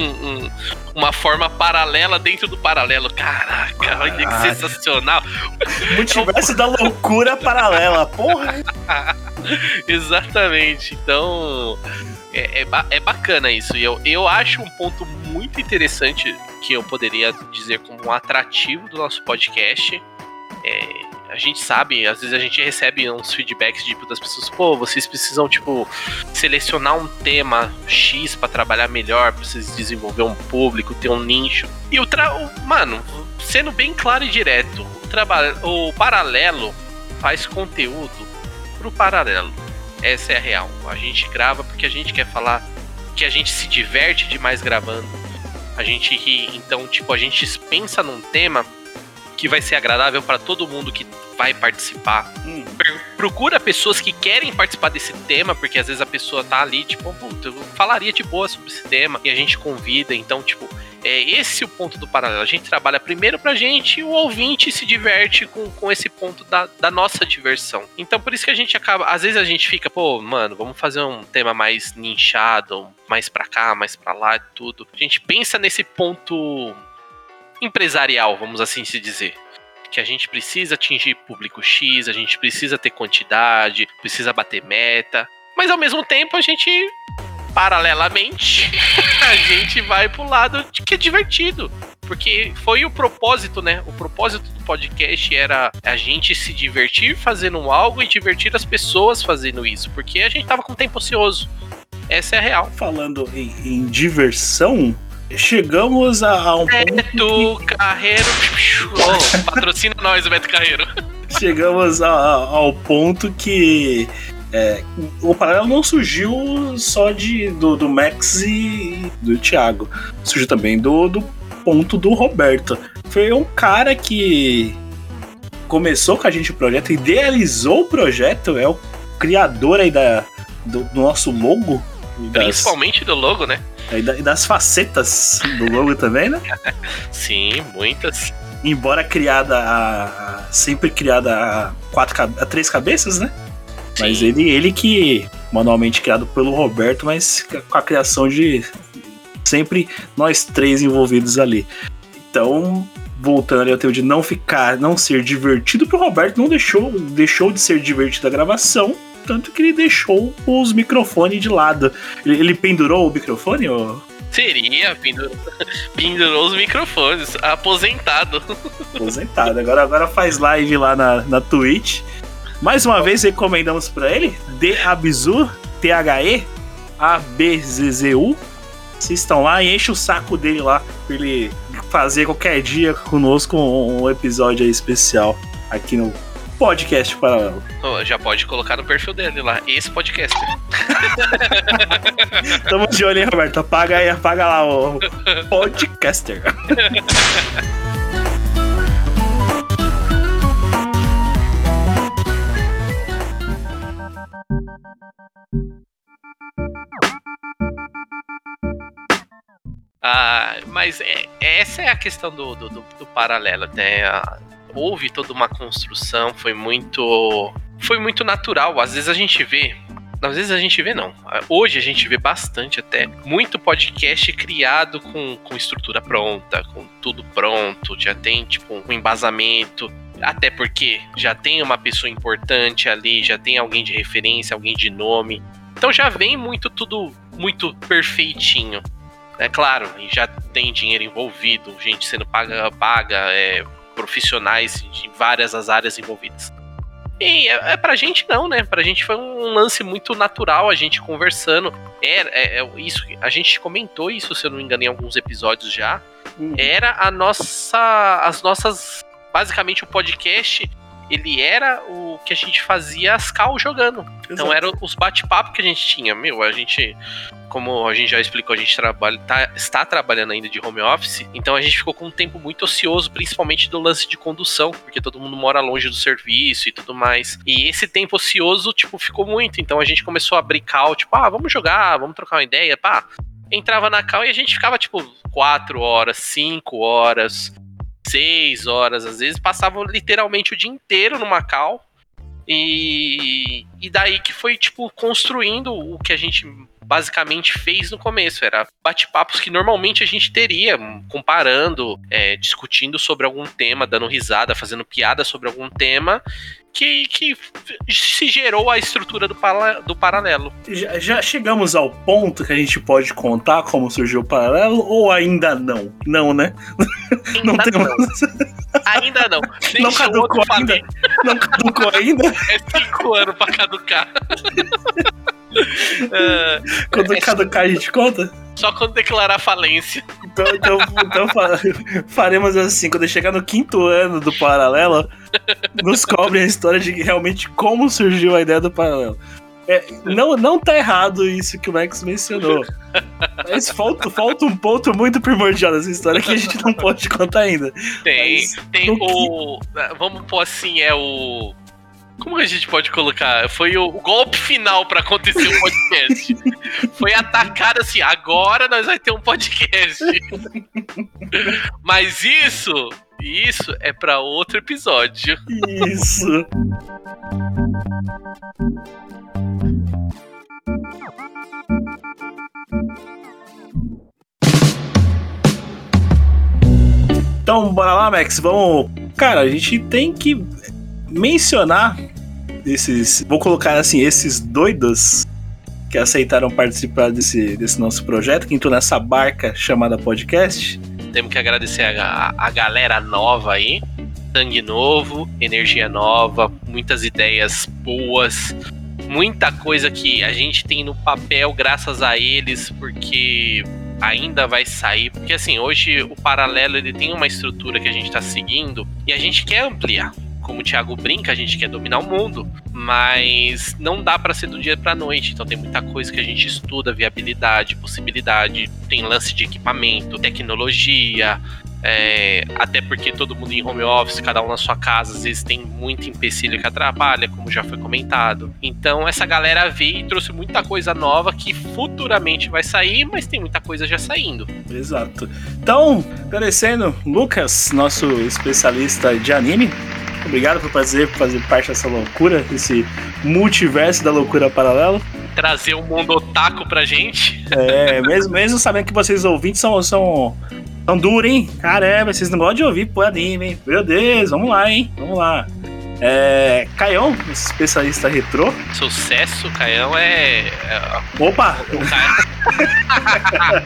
Speaker 2: um- uma forma paralela dentro do paralelo. Caraca, olha que sensacional.
Speaker 1: Multiverso da loucura paralela, porra!
Speaker 2: Exatamente. Então. É, é, é bacana isso. E eu, eu acho um ponto muito interessante que eu poderia dizer como um atrativo do nosso podcast. É, a gente sabe, às vezes a gente recebe uns feedbacks tipo, das pessoas, pô, vocês precisam, tipo, selecionar um tema X pra trabalhar melhor, pra vocês desenvolver um público, ter um nicho. E o, tra mano, sendo bem claro e direto, o, o paralelo faz conteúdo pro paralelo. Essa é a real. A gente grava porque a gente quer falar que a gente se diverte demais gravando. A gente ri, então, tipo, a gente pensa num tema que vai ser agradável para todo mundo que vai participar.
Speaker 1: Hum.
Speaker 2: Procura pessoas que querem participar desse tema, porque às vezes a pessoa tá ali, tipo, "Puta, eu falaria de boa sobre esse tema, e a gente convida, então, tipo, é esse o ponto do paralelo. A gente trabalha primeiro pra gente e o ouvinte se diverte com, com esse ponto da, da nossa diversão. Então, por isso que a gente acaba. Às vezes a gente fica, pô, mano, vamos fazer um tema mais nichado, mais pra cá, mais pra lá e tudo. A gente pensa nesse ponto empresarial, vamos assim se dizer. Que a gente precisa atingir público X, a gente precisa ter quantidade, precisa bater meta. Mas ao mesmo tempo a gente paralelamente, a gente vai pro lado de que é divertido. Porque foi o propósito, né? O propósito do podcast era a gente se divertir fazendo algo e divertir as pessoas fazendo isso. Porque a gente tava com tempo ocioso. Essa é a real.
Speaker 1: Falando em, em diversão, chegamos a, a um ponto
Speaker 2: Beto Carreiro. Oh, patrocina nós, o Beto Carreiro.
Speaker 1: chegamos a- a- ao ponto que é, o paralelo não surgiu só de, do, do Max e do Thiago. Surgiu também do, do ponto do Roberto. Foi um cara que começou com a gente o projeto, idealizou o projeto, é o criador aí da, do, do nosso logo. E Das,
Speaker 2: Principalmente do logo, né?
Speaker 1: e da- e das facetas do logo também, né?
Speaker 2: Sim, muitas.
Speaker 1: Embora criada a, sempre criada a quatro a três cabeças, né? Mas
Speaker 2: Sim.
Speaker 1: ele, ele que manualmente criado pelo Roberto, mas com a criação de sempre nós três envolvidos ali. Então, voltando ao teu de não ficar, não ser divertido pro Roberto, não deixou, deixou de ser divertido a gravação, tanto que ele deixou os microfones de lado. Ele, ele pendurou o microfone? Ou...
Speaker 2: Seria, pendurou, pendurou os microfones, aposentado.
Speaker 1: Aposentado. Agora, agora faz live lá na, na Twitch. Mais uma vez recomendamos para ele D Abzu, T-H-E, A-B-Z-Z-U. Assistam lá e enche o saco dele lá pra ele fazer qualquer dia conosco um episódio especial aqui no podcast paralelo.
Speaker 2: Oh, já pode colocar no perfil dele lá, esse podcast.
Speaker 1: Tamo de olho, hein, Roberto? Apaga aí, apaga lá o podcaster.
Speaker 2: Ah, mas é, essa é a questão do, do, do, do paralelo, né? Ah, houve toda uma construção, foi muito. Foi muito natural. Às vezes a gente vê. Às vezes a gente vê, não. Hoje a gente vê bastante até. Muito podcast criado com, com estrutura pronta, com tudo pronto. Já tem, tipo, um embasamento. Até porque já tem uma pessoa importante ali, já tem alguém de referência, alguém de nome. Então já vem muito tudo muito perfeitinho. É claro, já tem dinheiro envolvido, gente sendo paga, paga é, profissionais de várias as áreas envolvidas. E é, é pra gente não, né? Pra gente foi um lance muito natural a gente conversando. Era é, é, isso, a gente comentou isso, se eu não me engano, em alguns episódios já. Uhum. Era a nossa, as nossas, basicamente o podcast ele era o que a gente fazia as cal jogando. Então, Exato. Então eram os bate-papo que a gente tinha. Meu, a gente como a gente já explicou, a gente trabalha, tá, está trabalhando ainda de home office, então a gente ficou com um tempo muito ocioso, principalmente do lance de condução, porque todo mundo mora longe do serviço e tudo mais. E esse tempo ocioso, tipo, ficou muito. Então a gente começou a abrir cal, tipo, ah, vamos jogar, vamos trocar uma ideia, pá. Entrava na cal e a gente ficava, tipo, quatro horas, cinco horas, seis horas, às vezes, passava literalmente o dia inteiro numa cal. E, e daí que foi, tipo, construindo o que a gente basicamente fez no começo. Era bate-papos que normalmente a gente teria, comparando, é, discutindo sobre algum tema, dando risada, fazendo piada sobre algum tema. Que, que se gerou a estrutura do, para, do paralelo.
Speaker 1: Já, já, chegamos ao ponto que a gente pode contar como surgiu o paralelo ou ainda não? Não, né?
Speaker 2: Ainda não temos. Não. Ainda não.
Speaker 1: Deixa não caducou ainda? Não caducou ainda?
Speaker 2: É cinco anos pra caducar.
Speaker 1: uh, quando é, caducar a gente conta?
Speaker 2: Só quando declarar falência.
Speaker 1: Então, então, então faremos assim, quando chegar no quinto ano do paralelo, nos cobre a história de realmente como surgiu a ideia do paralelo. É, não, não tá errado isso que o Max mencionou. Mas falta, falta um ponto muito primordial dessa história que a gente não pode contar ainda.
Speaker 2: Tem, Mas, tem o. Que... Vamos pôr assim, é o como a gente pode colocar? Foi o, golpe final para acontecer o podcast. Foi atacar assim, agora nós vai ter um podcast. Mas isso, isso é para outro episódio.
Speaker 1: Isso. Então, bora lá, Max. Vamos. Cara, a gente tem que mencionar esses. Vou colocar assim, esses doidos que aceitaram participar desse, desse nosso projeto, que entrou nessa barca chamada podcast.
Speaker 2: Temos que agradecer a, a galera nova aí. Sangue novo, energia nova, muitas ideias boas, muita coisa que a gente tem no papel graças a eles, porque ainda vai sair, porque assim, hoje o paralelo ele tem uma estrutura que a gente está seguindo e a gente quer ampliar como o Thiago brinca, a gente quer dominar o mundo, mas não dá para ser do dia para noite. Então tem muita coisa que a gente estuda, viabilidade, possibilidade, tem lance de equipamento, tecnologia, é, até porque todo mundo em home office, cada um na sua casa, às vezes tem muito empecilho que atrapalha, como já foi comentado. Então essa galera veio e trouxe muita coisa nova que futuramente vai sair, mas tem muita coisa já saindo.
Speaker 1: Exato. Então, agradecendo, Lucas, nosso especialista de anime. Obrigado por fazer, fazer parte dessa loucura, desse multiverso da loucura paralelo.
Speaker 2: Trazer o um mundo otaku pra gente.
Speaker 1: É, mesmo, mesmo sabendo que vocês ouvintes são, são, são duros, hein? Caramba, vocês não gostam de ouvir pô anime, hein? Meu Deus, vamos lá, hein? Vamos lá. É, Caião, especialista retrô.
Speaker 2: Sucesso, Caião é. é
Speaker 1: Opa!
Speaker 2: o Ca...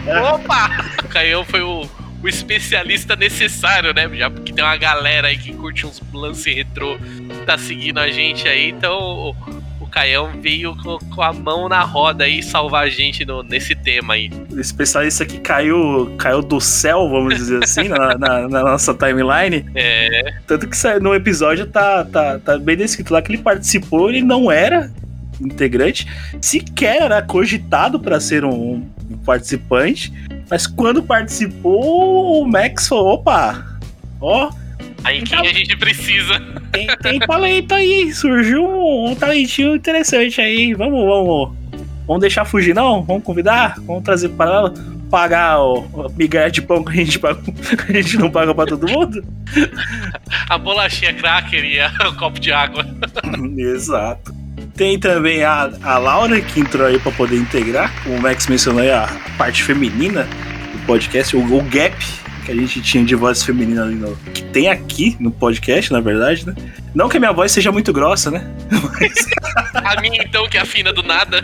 Speaker 2: Opa! O Caião foi o, o especialista necessário, né? Já porque tem uma galera aí que curte uns lance retrô, tá seguindo a gente aí, então o, o Caião veio com, com a mão na roda aí salvar a gente no, nesse tema aí.
Speaker 1: O especialista que caiu, caiu do céu, vamos dizer assim, na, na- na nossa timeline.
Speaker 2: É,
Speaker 1: Tanto que no episódio tá, tá, tá bem descrito lá que ele participou, ele não era integrante, sequer era cogitado para ser um, um participante, mas quando participou, o Max falou: opa, ó,
Speaker 2: aí quem a gente precisa?
Speaker 1: tem, tem talento aí, surgiu um, um talentinho interessante aí, vamos, vamos, vamos deixar fugir não? Vamos convidar? Vamos trazer para ela? Pagar o, o migalha de pão que a gente, paga, a gente não paga pra todo mundo?
Speaker 2: A bolachinha cracker e a- o copo de água.
Speaker 1: Exato. Tem também a, a Laura que entrou aí pra poder integrar. O Max mencionou aí a parte feminina do podcast, o, o gap que a gente tinha de voz feminina ali no, que tem aqui no podcast, na verdade, né? Não que a minha voz seja muito grossa, né?
Speaker 2: A minha, então, que afina do nada.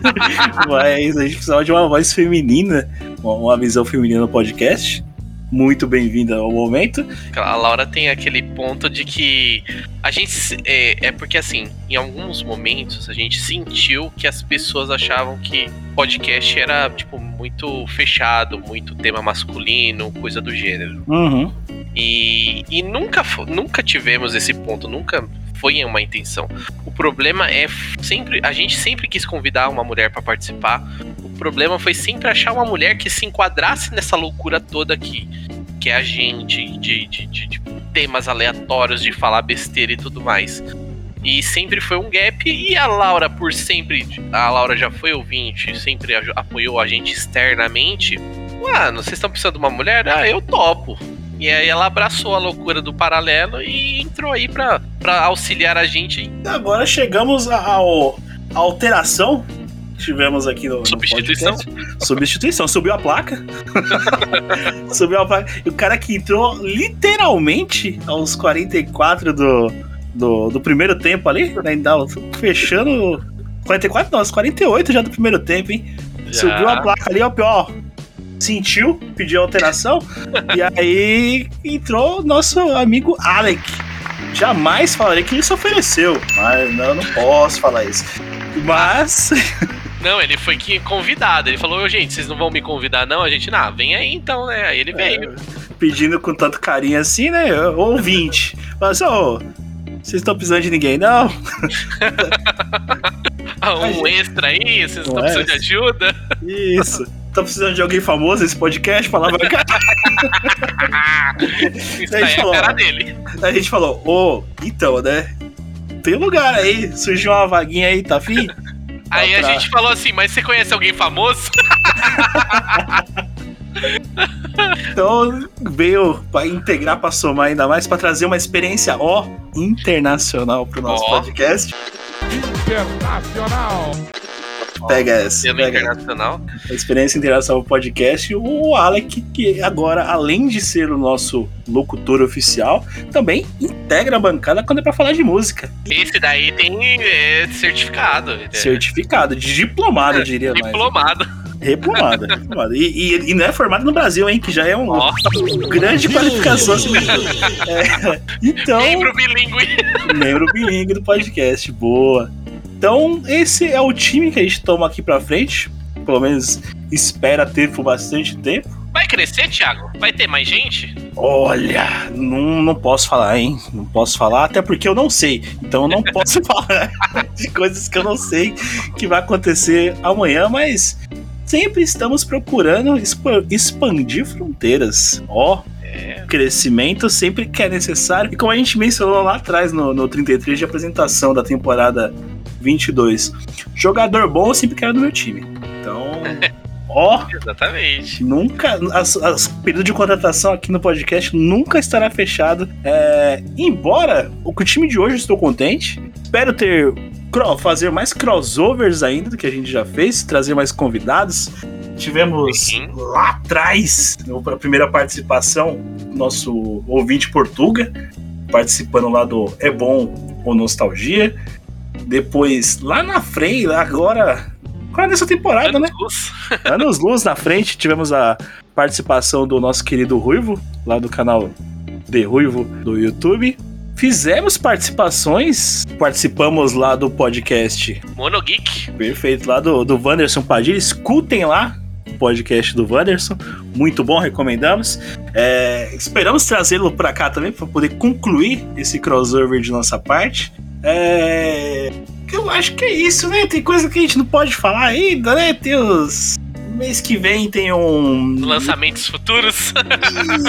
Speaker 1: Mas a gente precisava de uma voz feminina, uma, uma visão feminina no podcast. Muito bem-vinda ao momento.
Speaker 2: A Laura tem aquele ponto de que a gente. É, é porque, assim, em alguns momentos a gente sentiu que as pessoas achavam que podcast era, tipo, muito fechado, muito tema masculino, coisa do gênero.
Speaker 1: Uhum.
Speaker 2: E, e nunca, nunca tivemos esse ponto, nunca foi uma intenção. O problema é sempre. A gente sempre quis convidar uma mulher pra participar. Problema foi sempre achar uma mulher que se enquadrasse nessa loucura toda aqui. Que é a gente, de, de- de- de temas aleatórios, de falar besteira e tudo mais. E sempre foi um gap. E a Laura, por sempre. A Laura já foi ouvinte, sempre apoiou a gente externamente. Mano, vocês estão precisando de uma mulher? Ah, eu topo. E aí ela abraçou a loucura do paralelo e entrou aí pra, pra auxiliar a gente.
Speaker 1: Agora chegamos ao, à alteração tivemos aqui no, no
Speaker 2: Substituição?
Speaker 1: podcast. Substituição. Subiu a placa. Subiu a placa. E o cara que entrou literalmente aos 44 do, do, do primeiro tempo ali, né? Fechando. 44, não, aos 48 já do primeiro tempo, hein? Subiu a placa ali, ó, pior. Sentiu, pediu alteração. e aí entrou nosso amigo Alec. Jamais falarei que ele se ofereceu. Mas não, não posso falar isso. Mas.
Speaker 2: Não, ele foi que convidado. Ele falou, "Ô, gente, vocês não vão me convidar, não? A gente, não, vem aí então, né? Aí ele veio.
Speaker 1: Pedindo com tanto carinho assim, né? Ouvinte. Fala assim, ô. vocês estão precisando de ninguém, não?
Speaker 2: Ah, um
Speaker 1: gente-
Speaker 2: extra aí, vocês estão precisando de ajuda?
Speaker 1: Isso. Estão precisando de alguém famoso nesse podcast? Falava.
Speaker 2: Isso aí é a
Speaker 1: falou.
Speaker 2: cara dele.
Speaker 1: a gente falou, ô, então, né? Tem lugar aí, surgiu uma vaguinha aí, tá afim?
Speaker 2: Aí a
Speaker 1: pra-
Speaker 2: gente falou assim, mas você conhece alguém famoso?
Speaker 1: Então veio pra integrar, pra somar ainda mais, pra trazer uma experiência, ó, internacional pro nosso
Speaker 2: Ó.
Speaker 1: podcast.
Speaker 4: Internacional.
Speaker 1: Pega essa. Pega
Speaker 2: internacional.
Speaker 1: a experiência internacional podcast. O Alec, que agora, além de ser o nosso locutor oficial, também integra a bancada quando é pra falar de música.
Speaker 2: Esse daí tem é, certificado. é,
Speaker 1: Certificado, de diplomado, eu diria mais.
Speaker 2: Diplomado.
Speaker 1: Replomada, replomada. E, e, e não é formado no Brasil, hein? Que já é uma
Speaker 2: Ó,
Speaker 1: grande qualificação. É, então,
Speaker 2: membro bilíngue.
Speaker 1: membro bilingue do podcast. Boa. Então, esse é o time que a gente toma aqui pra frente. Pelo menos espera ter por bastante tempo.
Speaker 2: Vai crescer, Thiago? Vai ter mais gente?
Speaker 1: Olha, não, não posso falar, hein? Não posso falar, até porque eu não sei. Então eu não posso falar de coisas que eu não sei que vai acontecer amanhã, mas sempre estamos procurando expa- expandir fronteiras. Ó, crescimento sempre que é necessário. E como a gente mencionou lá atrás no, no 33 de apresentação da temporada 22, jogador bom eu sempre quero no meu time. Então, ó,
Speaker 2: Exatamente.
Speaker 1: Nunca. As, as período de contratação aqui no podcast nunca estará fechado. É, embora o o time de hoje eu estou contente. Espero ter. Fazer mais crossovers ainda do que a gente já fez, trazer mais convidados. Tivemos
Speaker 2: Sim.
Speaker 1: lá atrás, na primeira participação, nosso ouvinte Portuga. participando lá do É Bom ou Nostalgia. Depois, lá na frente, agora. Agora nessa temporada, né?
Speaker 2: Luz.
Speaker 1: Anos luz na frente, tivemos a participação do nosso querido Ruivo, lá do canal de Ruivo do YouTube. Fizemos participações, participamos lá do podcast
Speaker 2: Monogeek.
Speaker 1: perfeito, lá do, do Wanderson Padilha. Escutem lá o podcast do Wanderson, muito bom, recomendamos. É, esperamos trazê-lo para cá também para poder concluir esse crossover de nossa parte. É, eu acho que é isso, né? Tem coisa que a gente não pode falar ainda, né? Tem os. Mês que vem tem um.
Speaker 2: Lançamentos futuros.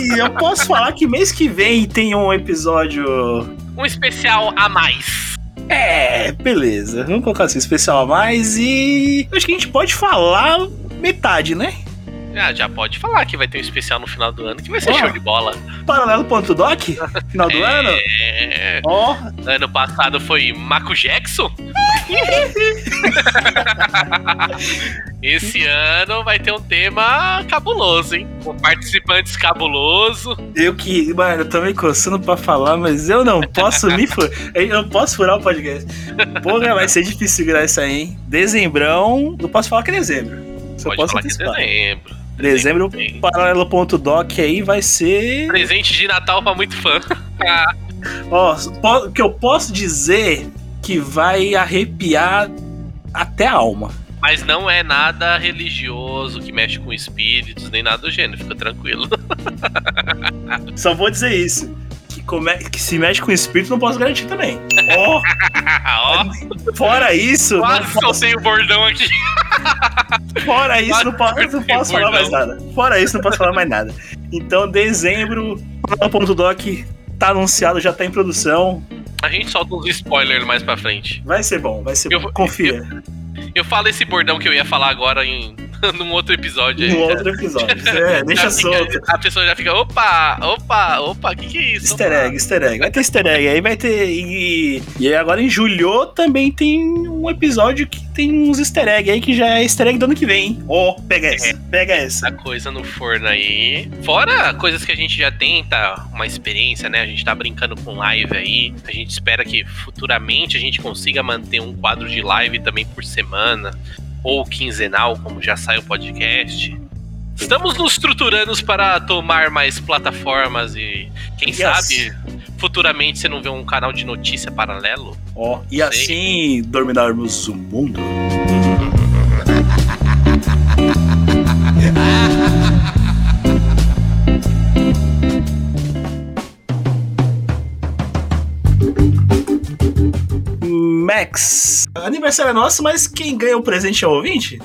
Speaker 1: Ih, eu posso falar que mês que vem tem um episódio.
Speaker 2: um especial a mais.
Speaker 1: É, beleza. Vamos colocar assim, especial a mais e. Acho que a gente pode falar metade, né?
Speaker 2: Ah, já pode falar que vai ter um especial no final do ano que vai ser
Speaker 1: Ó.
Speaker 2: show de bola.
Speaker 1: Paralelo.doc? Final do ano?
Speaker 2: É...
Speaker 1: Ó,
Speaker 2: Ano passado foi Maco Jackson. Esse ano vai ter um tema cabuloso, hein? Com participantes cabuloso.
Speaker 1: eu que. Mano, eu tô me coçando pra falar, mas eu não posso me furar. Eu não posso furar o podcast. Porra, vai ser difícil segurar isso aí, hein? Dezembrão. Eu posso falar que é dezembro. Só
Speaker 2: Pode
Speaker 1: posso
Speaker 2: falar que é
Speaker 1: antecipar.
Speaker 2: dezembro.
Speaker 1: Dezembro, paralelo.doc aí vai ser.
Speaker 2: Presente de Natal pra muito fã.
Speaker 1: Ó, o que eu posso dizer que vai arrepiar até a alma.
Speaker 2: Mas não é nada religioso que mexe com espíritos, nem nada do gênero, fica tranquilo.
Speaker 1: Só vou dizer isso. Que, come- que se mexe com espírito, não posso garantir também. Ó,
Speaker 2: Ó,
Speaker 1: fora isso, não
Speaker 2: quase
Speaker 1: posso,
Speaker 2: soltei o bordão aqui.
Speaker 1: fora isso, não posso, não posso falar mais nada. Fora isso, não posso falar mais nada. Então, dezembro, Doc tá anunciado, já tá em produção.
Speaker 2: A gente solta uns spoilers mais pra frente.
Speaker 1: Vai ser bom, vai ser
Speaker 2: Eu-
Speaker 1: bom. Confia.
Speaker 2: Eu falo esse bordão que eu ia falar agora em num outro episódio já-
Speaker 1: outro episódio. É, deixa
Speaker 2: fica-
Speaker 1: solto.
Speaker 2: A pessoa já fica, opa, opa, opa, o que, que é isso?
Speaker 1: Easter egg, easter egg. Vai ter easter egg aí, vai ter. E, e aí agora em julho também tem um episódio que tem uns easter egg aí que já é easter egg do ano que vem, hein? Ó, pega essa, pega essa.
Speaker 2: A coisa no forno aí. Fora coisas que a gente já tenta, uma experiência, né? A gente tá brincando com live aí. A gente espera que futuramente a gente consiga manter um quadro de live também por semana. Ou quinzenal, como já sai o podcast. Estamos nos estruturando para tomar mais plataformas e quem
Speaker 1: Yes.
Speaker 2: sabe futuramente você não vê um canal de notícia paralelo.
Speaker 1: Ó, e assim dominarmos o mundo. Aniversário é nosso, mas quem ganha o presente é o ouvinte?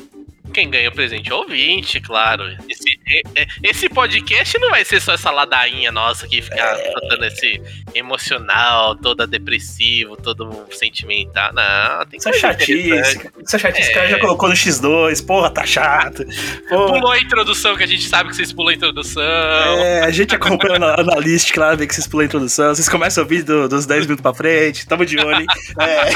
Speaker 2: Quem ganha o presente é o ouvinte, claro. Esse, é- é- esse podcast não vai ser só essa ladainha nossa que fica botando esse emocional, toda depressivo, todo sentimental. Não, tem
Speaker 1: Isso é chatice. Isso é chatice. O cara
Speaker 2: É.
Speaker 1: já colocou no X2, porra, tá chato. Porra.
Speaker 2: Pulou a introdução, que a gente sabe que vocês pulam a introdução.
Speaker 1: É, a gente acompanha na analística lá, vê que vocês pulam a introdução, vocês começam a ouvir do- dos 10 minutos pra frente, tamo de olho. hein? É,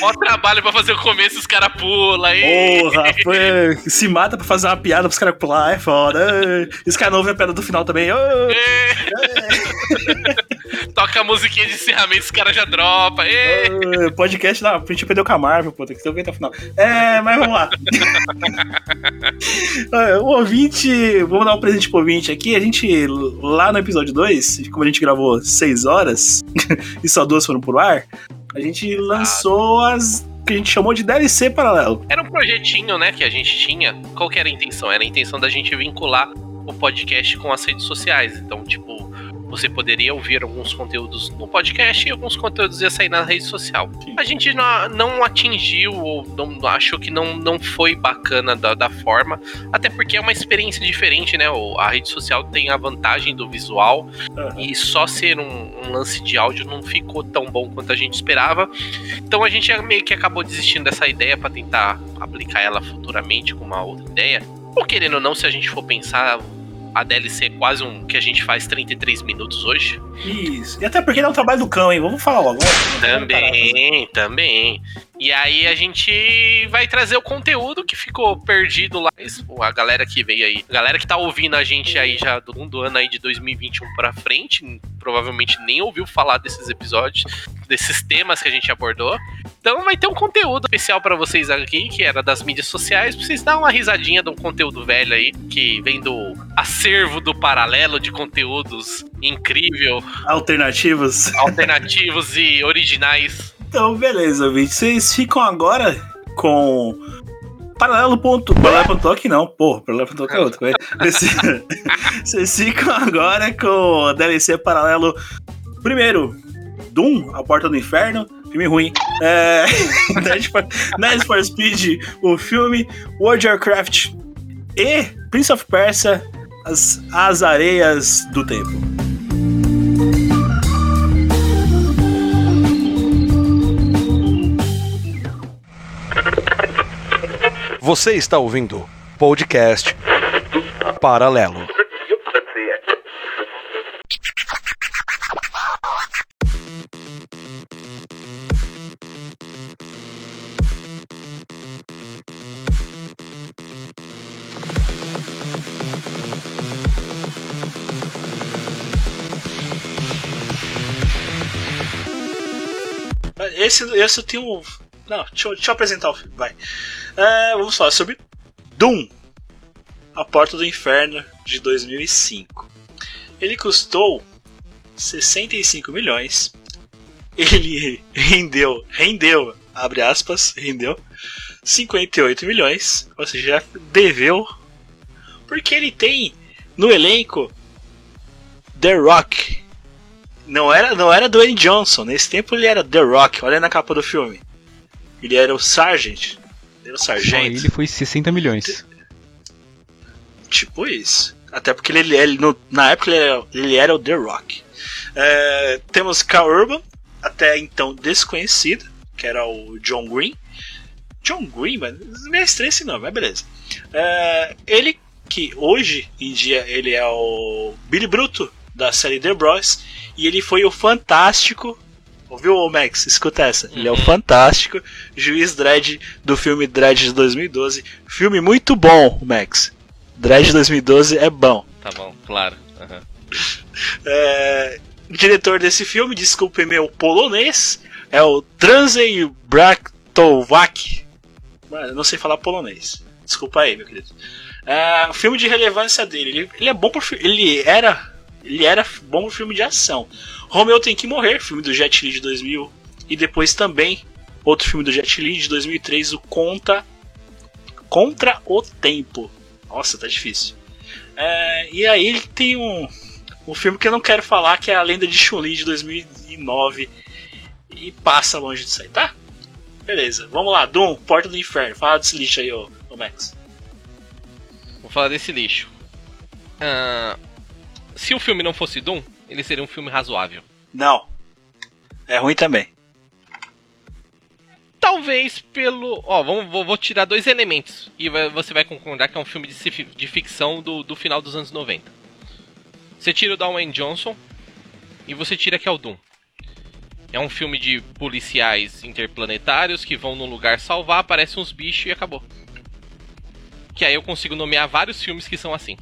Speaker 2: Mó trabalho pra fazer o começo, os caras pulam aí.
Speaker 1: Porra, foi, se mata pra fazer uma piada pros caras pular, é foda. E os caras não ouvem a piada do final também.
Speaker 2: Toca a musiquinha de encerramento, os caras já
Speaker 1: ô, podcast, não, a gente perdeu com a Marvel, pô, tem que ter alguém até o final. É, mas vamos lá. É, o ouvinte, vamos dar um presente pro ouvinte aqui. A gente, lá no episódio 2, como a gente gravou 6 horas e só duas foram pro ar, a gente lançou as que a gente chamou de DLC paralelo.
Speaker 2: Era um projetinho, né, que a gente tinha. Qual que era a intenção? Era a intenção da gente vincular o podcast com as redes sociais. Então, tipo, você poderia ouvir alguns conteúdos no podcast e alguns conteúdos ia sair na rede social.
Speaker 1: Sim.
Speaker 2: A gente não, não atingiu ou não, achou que não, não foi bacana da, da forma, até porque é uma experiência diferente, né? A rede social tem a vantagem do visual e só ser um, um lance de áudio não ficou tão bom quanto a gente esperava. Então a gente meio que acabou desistindo dessa ideia para tentar aplicar ela futuramente com uma outra ideia. Ou querendo ou não, se a gente for pensar, a DLC é quase um que a gente faz 33 minutos hoje.
Speaker 1: Isso. E até porque dá um trabalho do cão, hein? Vamos falar logo.
Speaker 2: Também, também. E aí a gente vai trazer o conteúdo que ficou perdido lá. A galera que veio aí, a galera que tá ouvindo a gente aí já do, do ano aí de 2021 pra frente, provavelmente nem ouviu falar desses episódios, desses temas que a gente abordou. Então vai ter um conteúdo especial para vocês aqui, que era das mídias sociais, pra vocês dar uma risadinha de um conteúdo velho aí, que vem do acervo do paralelo de conteúdos incrível,
Speaker 1: Alternativos.
Speaker 2: alternativos e originais.
Speaker 1: Então, beleza, gente. Vocês ficam agora com. Paralelo ponto. Paralelo ponto aqui não, porra. Paralelo ponto é outro. coisa. Vocês ficam agora com a DLC paralelo. Primeiro, Doom, A Porta do Inferno. Filme ruim. É... Need for- Speed, o filme. World of Warcraft e Prince of Persia, as, as Areias do Tempo.
Speaker 4: Você está ouvindo podcast Paralelo.
Speaker 1: Esse, esse tenho. um- Não, deixa eu, deixa eu apresentar o filme, vai. É, vamos falar sobre Doom A Porta do Inferno de 2005. Ele custou 65 milhões. Ele rendeu, rendeu, abre aspas, rendeu 58 milhões. Ou seja, já deveu. Porque ele tem no elenco The Rock, não era, não era Dwayne Johnson. Nesse tempo ele era The Rock. Olha na capa do filme. Ele era o Sargent. Ele era o Sargento.
Speaker 5: ele foi 60 milhões.
Speaker 1: Tipo isso. Até porque ele, ele no- na época ele era, ele era o The Rock. É, temos Carl Urban, até então desconhecido, que era o John Green. John Green, mano, não é estranho esse nome, mas beleza. É, ele que hoje em dia ele é o Billy Bruto da série The Bros. E ele foi o fantástico. Ouviu, Max? Escuta essa. Ele é o
Speaker 2: Uhum.
Speaker 1: fantástico juiz Dredd do filme Dredd de 2012. Filme muito bom, Max. Dredd de 2012 é bom.
Speaker 2: Tá bom, claro. Aham.
Speaker 1: É, diretor desse filme, desculpe meu polonês, é o Tranzej Braktovac. Mano, eu não sei falar polonês. Desculpa aí, meu querido. É, o filme de relevância dele, ele, ele é bom fi- ele era ele era bom filme de ação. Romeu tem que morrer, filme do Jet Li de 2000 e depois também outro filme do Jet Li de 2003, o Conta Contra o Tempo. Nossa, tá difícil. É, e aí ele tem um um filme que eu não quero falar, que é A Lenda de Chun-Li de 2009. E passa longe disso aí, tá? Beleza, vamos lá. Doom, Porta do Inferno. Fala desse lixo aí, ô, ô Max.
Speaker 2: Vou falar desse lixo. Ah, se o filme não fosse Doom, ele seria um filme razoável.
Speaker 1: Não. É ruim também.
Speaker 2: Talvez pelo. Ó, vamos, vou, vou tirar dois elementos. E vai- você vai concordar que é um filme de, de ficção do, do final dos anos 90. Você tira o Dwayne Johnson e você tira que é o Doom. É um filme de policiais interplanetários que vão num lugar salvar, aparecem uns bichos e acabou. Que aí eu consigo nomear vários filmes que são assim.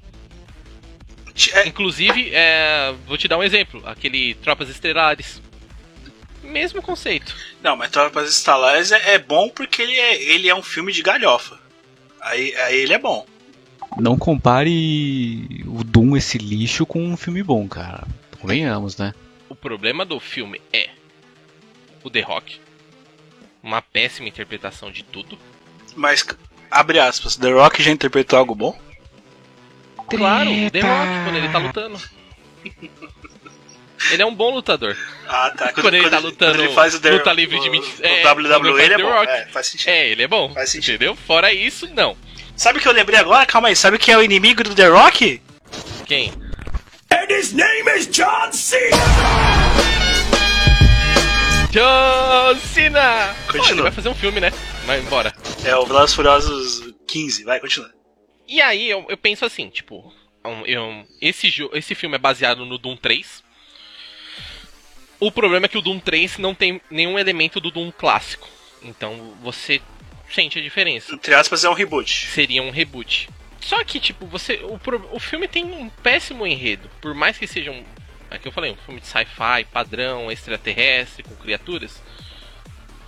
Speaker 1: É,
Speaker 2: Inclusive, é, vou te dar um exemplo: aquele Tropas Estelares. Mesmo conceito.
Speaker 1: não, mas Tropas Estalares é, é bom porque ele é, ele é um filme de galhofa. Aí, aí ele é bom.
Speaker 5: Não compare o Doom, esse lixo, com um filme bom, cara. Convenhamos, né?
Speaker 2: O problema do filme é o The Rock. Uma péssima interpretação de tudo.
Speaker 1: Mas, abre aspas, The Rock já interpretou algo bom?
Speaker 2: Claro, o The Rock, quando ele tá lutando. Ele é um bom lutador.
Speaker 1: Ah, tá.
Speaker 2: Quando ele tá lutando
Speaker 1: quando ele faz o The,
Speaker 2: luta livre de
Speaker 1: o-
Speaker 2: 20
Speaker 1: o
Speaker 2: é, quando
Speaker 1: WWE, ele é
Speaker 2: The
Speaker 1: bom.
Speaker 2: Rock.
Speaker 1: É, faz sentido.
Speaker 2: É, ele é bom.
Speaker 1: Faz sentido.
Speaker 2: Entendeu? Fora isso, não.
Speaker 1: Sabe o que eu lembrei agora? Calma aí. Sabe quem é o inimigo do The Rock?
Speaker 2: Quem?
Speaker 1: And his name is John Cena!
Speaker 2: John Cena!
Speaker 1: Continua.
Speaker 2: Pô, ele vai fazer um filme, né? Mas bora.
Speaker 1: É o Velozes Furiosos 15. Vai, continua.
Speaker 2: E aí eu, eu penso assim, tipo, um, eu- esse, esse filme é baseado no Doom 3. O problema é que o Doom 3 não tem nenhum elemento do Doom clássico. Então você sente a diferença.
Speaker 1: Entre aspas, é um reboot.
Speaker 2: Seria um reboot. Só que, tipo, você. O, o filme tem um péssimo enredo. Por mais que seja um é que eu falei, um filme de sci-fi, padrão, extraterrestre, com criaturas.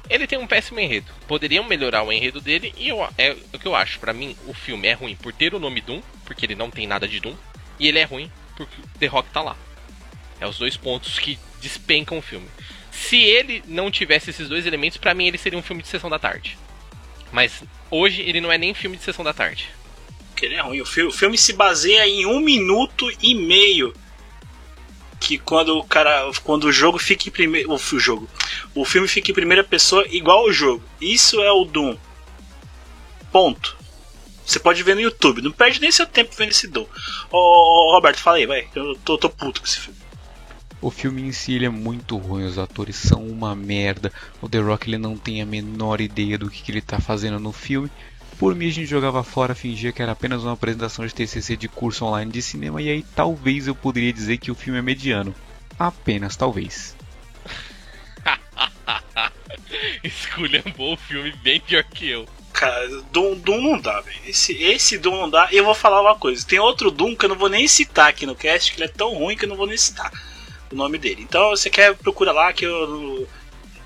Speaker 2: Ele tem um péssimo enredo. Poderiam melhorar o enredo dele e eu, é o que eu acho. Para mim, o filme é ruim por ter o nome Doom, porque ele não tem nada de Doom, e ele é ruim porque The Rock tá lá. É os dois pontos que despencam o filme. Se ele não tivesse esses dois elementos, para mim ele seria um filme de sessão da tarde. Mas hoje ele não é nem filme de sessão da tarde.
Speaker 1: Porque ele é ruim. O filme se baseia em um minuto e meio. Que quando o cara. Quando o jogo fica em primeiro. O jogo. O filme fica em primeira pessoa igual ao jogo. Isso é o Doom. Ponto. Você pode ver no YouTube. Não perde nem seu tempo vendo esse Doom. Ô, Roberto, fala aí, vai. Eu tô, tô puto com esse filme.
Speaker 5: O filme em si é muito ruim, os atores são uma merda. O The Rock ele não tem a menor ideia do que, que ele tá fazendo no filme. Por mim a gente jogava fora, fingia que era apenas uma apresentação de TCC de curso online de cinema e aí talvez eu poderia dizer que o filme é mediano. Apenas talvez.
Speaker 2: Esculhambou o filme bem pior que eu.
Speaker 1: Cara, Doom, Doom não dá, velho. Esse, esse Doom não dá. Eu vou falar uma coisa: tem outro Doom que eu não vou nem citar aqui no cast, que ele é tão ruim que eu não vou nem citar o nome dele. Então você quer, procura lá que eu.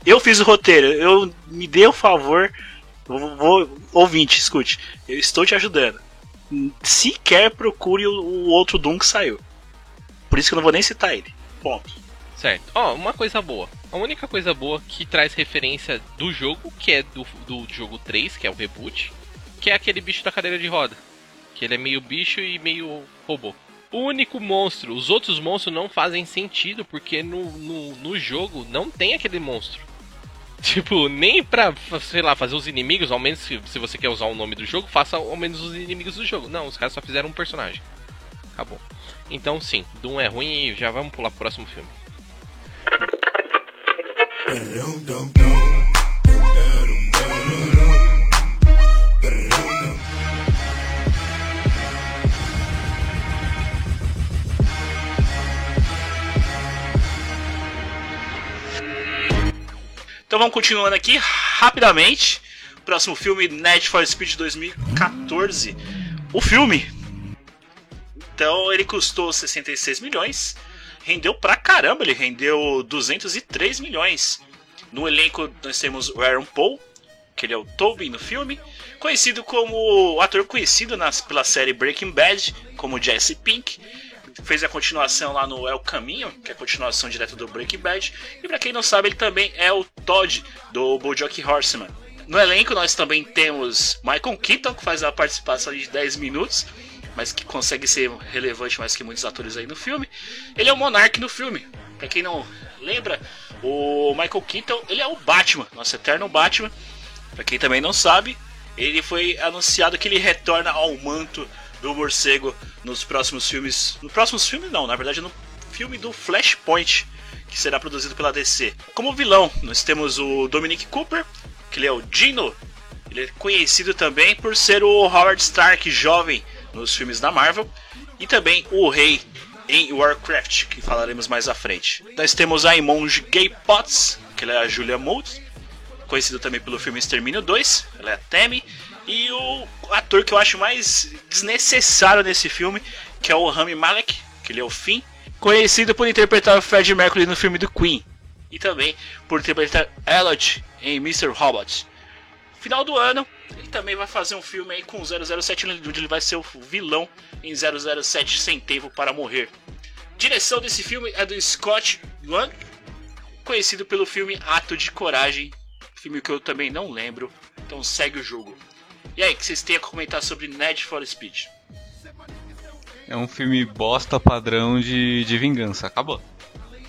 Speaker 1: Eu fiz o roteiro, eu me dê o favor. Vou, vou, ouvinte, escute. Eu estou te ajudando. Sequer procure o, o outro Doom que saiu. Por isso que eu não vou nem citar ele. Ponto.
Speaker 2: Certo. Ó, uma coisa boa. A única coisa boa que traz referência do jogo, que é do, do jogo 3, que é o reboot, que é aquele bicho da cadeira de roda. Que ele é meio bicho e meio robô. O único monstro, os outros monstros não fazem sentido, porque no, no, no jogo não tem aquele monstro. Tipo, nem pra, sei lá, fazer os inimigos, ao menos se, se você quer usar o nome do jogo, faça ao menos os inimigos do jogo. Não, os caras só fizeram um personagem. Acabou. Então sim, Doom é ruim e já vamos pular pro próximo filme.
Speaker 1: Então vamos continuando aqui rapidamente. Próximo filme, Need for Speed 2014. O filme. Então ele custou 66 milhões. Rendeu pra caramba, ele rendeu 203 milhões. No elenco nós temos o Aaron Paul, que ele é o Tobin no filme, conhecido como ator conhecido nas, pela série Breaking Bad, como Jesse Pink, fez a continuação lá no El Caminho, que é a continuação direta do Breaking Bad, e para quem não sabe, ele também é o Todd do BoJack Horseman. No elenco nós também temos Michael Keaton, que faz a participação de 10 minutos, mas que consegue ser relevante mais que muitos atores aí no filme. Ele é o Monark no filme. Pra quem não lembra, o Michael Keaton, ele é o Batman, nosso eterno Batman. Pra quem também não sabe, ele foi anunciado que ele retorna ao manto do morcego nos próximos filmes. No próximos filmes não, na verdade no filme do Flashpoint, que será produzido pela DC. Como vilão, nós temos o Dominic Cooper, que ele é o Dino. Ele é conhecido também por ser o Howard Stark jovem nos filmes da Marvel. E também o Rei em Warcraft, que falaremos mais à frente. Nós temos a Imonge Gay Potts, que ela é a Julia Mould, conhecido também pelo filme Extermínio 2, ela é a Tammy. E o ator que eu acho mais desnecessário nesse filme, que é o Rami Malek, que ele é o Finn, conhecido por interpretar o Fred Mercury no filme do Queen. E também por interpretar Elliot em Mr. Robot. Final do ano, ele também vai fazer um filme aí com 007, onde ele vai ser o vilão em 007 Sem Tempo para Morrer. Direção desse filme é do Scott Lang, conhecido pelo filme Ato de Coragem, filme que eu também não lembro, então segue o jogo. E aí, o que vocês têm a comentar sobre Need for Speed?
Speaker 5: É um filme bosta padrão de, de vingança, acabou.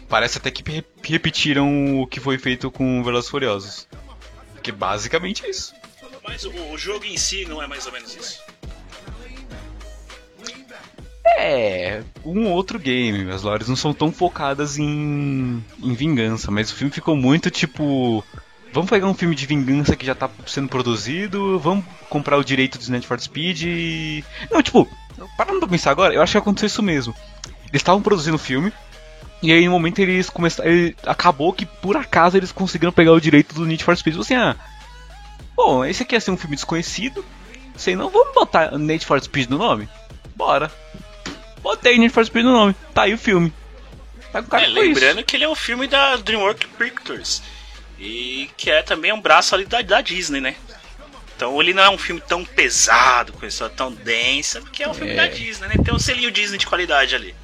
Speaker 5: Parece até que re- repetiram o que foi feito com Velozes e Furiosos. Que basicamente é isso.
Speaker 1: Mas o, o jogo em si não é mais ou menos isso.
Speaker 5: É, um outro game. As lores não são tão focadas em, em vingança, mas o filme ficou muito tipo. Vamos pegar um filme de vingança que já tá sendo produzido, vamos comprar o direito do Need for Speed e. Não, tipo, parando pra pensar agora, eu acho que aconteceu isso mesmo. Eles estavam produzindo o filme, e aí no momento eles começaram. ele- Acabou que por acaso eles conseguiram pegar o direito do Need for Speed. Assim, ah. Bom, esse aqui ia ser um filme desconhecido. Sei não, vamos botar Need for Speed no nome? Bora. Botei Need for Speed no nome. Tá aí o filme. O cara
Speaker 1: É, lembrando
Speaker 5: isso.
Speaker 1: que ele é um filme da DreamWorks Pictures. E que é também um braço ali da, da Disney, né? Então ele não é um filme tão pesado, com história tão densa, porque é um filme
Speaker 5: É.
Speaker 1: da Disney, né? Tem um selinho Disney de qualidade ali.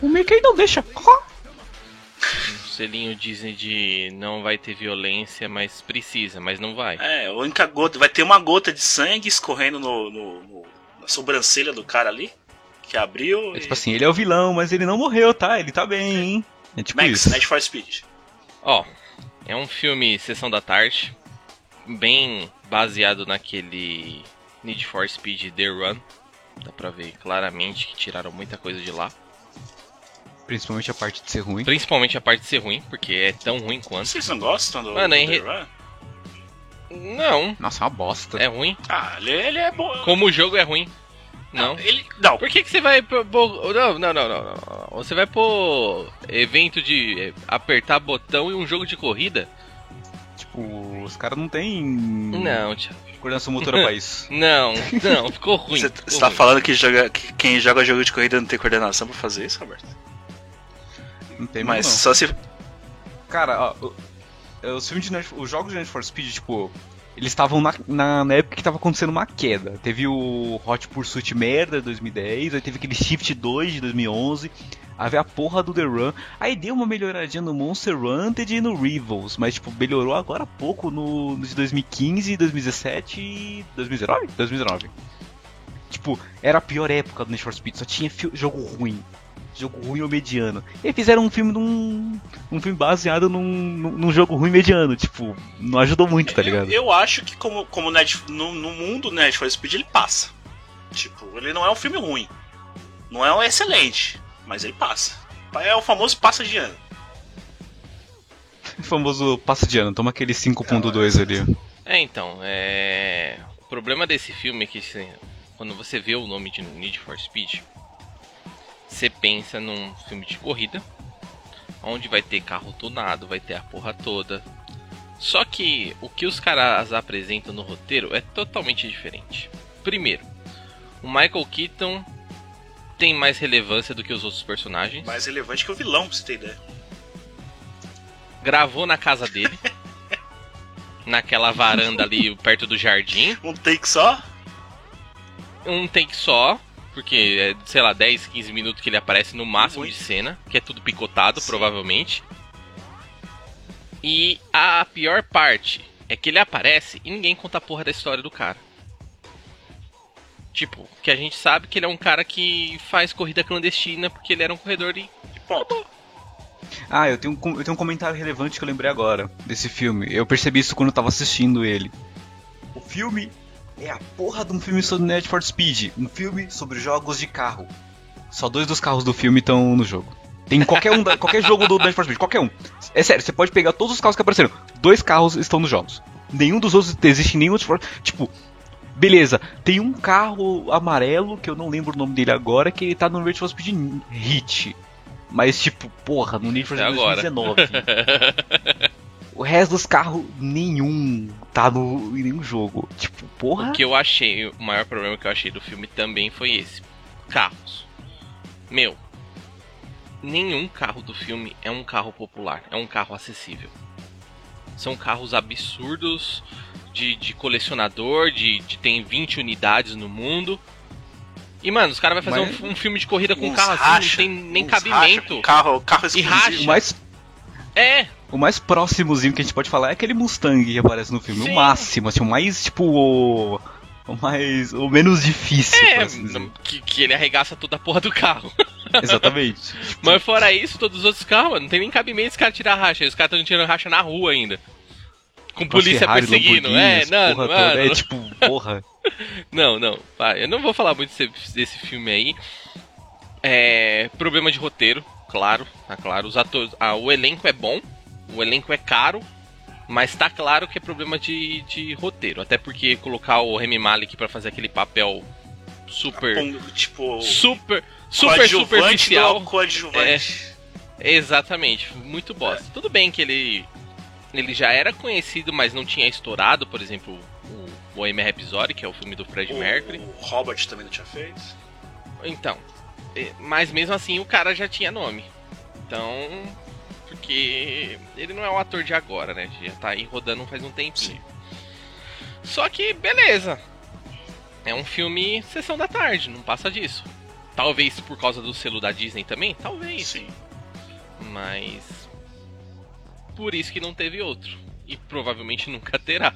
Speaker 5: O Mickey não deixa.
Speaker 2: Um selinho Disney de não vai ter violência, mas precisa, mas não vai.
Speaker 1: É, a única gota. Vai ter uma gota de sangue escorrendo no, no- no- na sobrancelha do cara ali. Que abriu.
Speaker 5: É
Speaker 1: e-
Speaker 5: tipo assim, ele é o vilão, mas ele não morreu, tá? Ele tá bem, hein? É tipo
Speaker 1: Max,
Speaker 5: isso.
Speaker 1: Need for Speed.
Speaker 2: Ó, é um filme Sessão da Tarde, bem baseado naquele Need for Speed The Run. Dá pra ver claramente que tiraram muita coisa de lá.
Speaker 5: Principalmente a parte de ser ruim.
Speaker 2: Principalmente a parte de ser ruim, porque é tão ruim quanto.
Speaker 1: Vocês não gostam do,
Speaker 2: Mano,
Speaker 1: do
Speaker 2: em
Speaker 1: The
Speaker 2: re-
Speaker 1: Run?
Speaker 2: Não,
Speaker 5: Nossa, é uma bosta.
Speaker 2: é ruim.
Speaker 1: Ah, ele, ele é bom.
Speaker 2: Como o jogo é ruim. Não.
Speaker 1: Ele. Não,
Speaker 2: Por que, que você vai pro. pro- Não, não, não, não, não. Você vai pôr evento de eh, apertar botão e um jogo de corrida?
Speaker 5: Tipo, os caras não têm
Speaker 2: Não, Thiago.
Speaker 5: coordenação motora pra isso.
Speaker 2: Não, não, ficou ruim.
Speaker 1: Você
Speaker 2: ficou
Speaker 1: você tá
Speaker 2: ruim.
Speaker 1: falando que, joga, que quem joga jogo de corrida não tem coordenação pra fazer isso, Roberto?
Speaker 5: Não tem
Speaker 1: Mas
Speaker 5: mesmo,
Speaker 1: só se.
Speaker 5: não. Cara, ó, o- é, os filmes de Need, os jogos de Need for Speed, tipo, eles estavam na, na, na época que tava acontecendo uma queda. Teve o Hot Pursuit merda de 2010, aí teve aquele Shift 2 de 2011, aí a porra do The Run, aí deu uma melhoradinha no Monster Hunter e no Rivals, mas tipo, melhorou agora há pouco no, no de 2015, 2017 e 2019? 2019. Tipo, era a pior época do Need for Speed, só tinha jogo ruim. Jogo ruim ou mediano. E fizeram um filme num. Um filme baseado num, num, jogo ruim mediano. Tipo, não ajudou muito, tá ligado?
Speaker 1: Eu, eu acho que como, como Net, no, no mundo Need for Speed ele passa. Tipo, ele não é um filme ruim. Não é um excelente, mas ele passa. É o famoso passa de ano.
Speaker 5: O famoso passo de ano, toma aquele 5.2 ali.
Speaker 2: É, então, é. O problema desse filme é que assim, quando você vê o nome de Need for Speed, você pensa num filme de corrida, onde vai ter carro tunado, vai ter a porra toda. Só que o que os caras apresentam no roteiro é totalmente diferente. Primeiro, o Michael Keaton tem mais relevância do que os outros personagens.
Speaker 1: Mais relevante que o vilão, pra você ter ideia.
Speaker 2: Gravou na casa dele. naquela varanda ali perto do jardim.
Speaker 1: Um take só?
Speaker 2: um take só, porque é, sei lá, 10, 15 minutos que ele aparece no máximo
Speaker 1: Muito.
Speaker 2: de cena, que é tudo picotado,
Speaker 1: Sim.
Speaker 2: provavelmente. E a pior parte é que ele aparece e ninguém conta a porra da história do cara. Tipo, que a gente sabe que ele é um cara que faz corrida clandestina porque ele era um corredor e.
Speaker 1: E ponto.
Speaker 5: Ah, eu tenho, um eu tenho um comentário relevante que eu lembrei agora desse filme. Eu percebi isso quando eu tava assistindo ele. O filme é a porra de um filme sobre Need for Speed. Um filme sobre jogos de carro. Só dois dos carros do filme estão no jogo. Tem qualquer um, da- qualquer jogo do Need for Speed, qualquer um. É sério, você pode pegar todos os carros que apareceram. Dois carros estão nos jogos. Nenhum dos outros existe nenhum for Tipo, beleza, tem um carro amarelo que eu não lembro o nome dele agora que ele tá no Need for Speed Hit. Mas tipo, porra, no Need for
Speaker 2: É
Speaker 5: Speed
Speaker 2: agora.
Speaker 5: 2019. o resto dos carros, nenhum tá no, em nenhum jogo. Tipo, porra.
Speaker 2: O que eu achei, o maior problema que eu achei do filme também foi esse: carros. Meu, nenhum carro do filme é um carro popular, é um carro acessível. São carros absurdos de, de colecionador, de, de tem 20 unidades no mundo. E, mano, os caras vão fazer
Speaker 5: Mas-
Speaker 2: um, um filme de corrida com carro assim, não tem nem cabimento.
Speaker 1: racha carro, carro
Speaker 2: E racha.
Speaker 1: Exclusivo.
Speaker 5: mais,
Speaker 2: É,
Speaker 5: o mais próximozinho que a gente pode falar é aquele Mustang que aparece no filme.
Speaker 2: Sim.
Speaker 5: O máximo, assim, o mais, tipo, o, o mais. o menos difícil.
Speaker 2: é,
Speaker 5: assim
Speaker 2: que, que ele arregaça toda a porra do carro.
Speaker 5: Exatamente.
Speaker 2: Mas fora isso, todos os outros carros, mano, não tem nem cabimento esse cara tirar racha. Os caras estão tirando racha na rua ainda. Com polícia
Speaker 5: Ferrari,
Speaker 2: perseguindo. É, não,
Speaker 5: porra
Speaker 2: mano.
Speaker 5: É tipo, porra.
Speaker 2: Não, não. Vai, eu não vou falar muito desse, desse filme aí. É. Problema de roteiro, claro, tá claro. Os atores. Ah, o elenco é bom, o elenco é caro, mas tá claro que é problema de, de roteiro. Até porque colocar o Remy Malek pra fazer aquele papel super.
Speaker 1: Tipo,
Speaker 2: Super. Super superficial.
Speaker 1: coadjuvante.
Speaker 2: Exatamente, muito bosta. Tudo bem que ele ele já era conhecido, mas não tinha estourado, por exemplo, o Bohemian Rhapsody, que é o filme do Fred
Speaker 1: O-
Speaker 2: Mercury.
Speaker 1: O Robert também não tinha feito.
Speaker 2: Então, é, mas mesmo assim o cara já tinha nome. Então, porque ele não é um ator de agora, né? Já tá aí rodando faz um tempinho. Só que, beleza. É um filme sessão da tarde, não passa disso. Talvez por causa do selo da Disney também? Talvez.
Speaker 1: Sim.
Speaker 2: Mas. Por isso que não teve outro. E provavelmente nunca terá.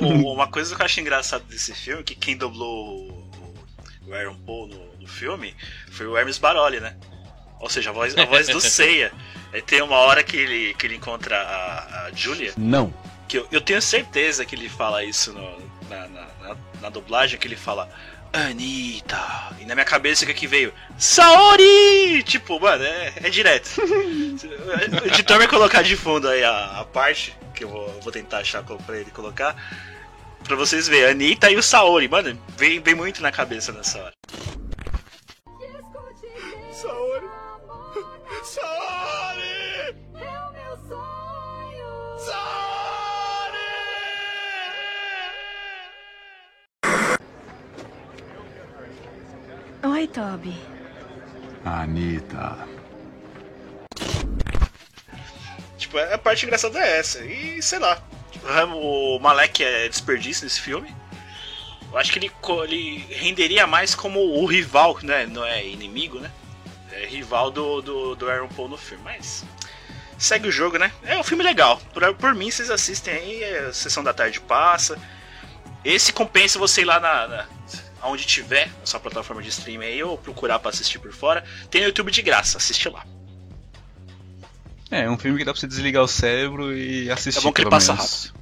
Speaker 1: Uma coisa que eu acho engraçado desse filme é que quem dublou o- o Aaron Paul no, no filme foi o Hermes Baroli, né? Ou seja, a voz, a voz do Seiya. Aí tem uma hora que ele, que ele encontra a, a Julia,
Speaker 4: Não.
Speaker 1: que eu, eu tenho certeza que ele fala isso no- na, na, na- na dublagem, que ele fala Anitta. E na minha cabeça o que que veio? Saori! Tipo, mano, é, é direto. o editor vai colocar de fundo aí a, a parte, que eu vou, vou tentar achar pra ele colocar. Pra vocês verem, Anitta e o Saori, mano, vem, vem muito na cabeça nessa hora. Saori! Saori!
Speaker 6: Oi, Toby.
Speaker 7: Anitta.
Speaker 1: Tipo, a parte engraçada é essa. E sei lá. O Malek é desperdício nesse filme. Eu acho que ele, ele renderia mais como o rival, né? Não é inimigo, né? É rival do, do, do Aaron Paul no filme. Mas. Segue o jogo, né? É um filme legal. Por, por mim, vocês assistem aí, é, sessão da tarde passa. Esse compensa você ir lá na, na- onde tiver, na sua plataforma de streaming aí, ou procurar pra assistir por fora. Tem no YouTube de graça, assiste lá.
Speaker 5: É, é um filme que dá pra você desligar o cérebro e assistir.
Speaker 1: É bom que ele
Speaker 5: pelo
Speaker 1: passa
Speaker 5: menos.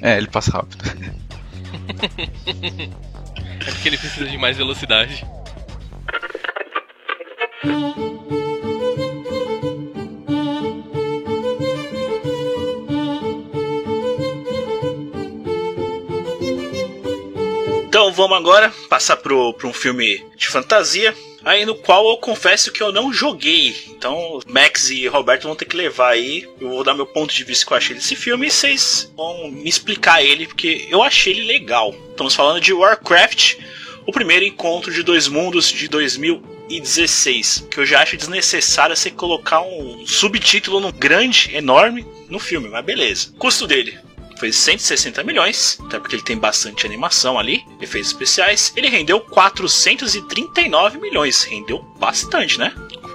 Speaker 5: É, ele passa rápido.
Speaker 2: É porque ele precisa de mais velocidade.
Speaker 1: Vamos agora passar pro um filme de fantasia. Aí no qual eu confesso que eu não joguei. Então Max e Roberto vão ter que levar aí. Eu vou dar meu ponto de vista que eu achei desse filme e vocês vão me explicar ele, porque eu achei ele legal. Estamos falando de Warcraft, o primeiro encontro de dois mundos de 2016. Que eu já acho desnecessário você colocar um subtítulo no grande, enorme, no filme, mas beleza. Custo dele, foi 160 milhões, até porque ele tem bastante animação ali, efeitos especiais. Ele rendeu 439 milhões, rendeu bastante, né?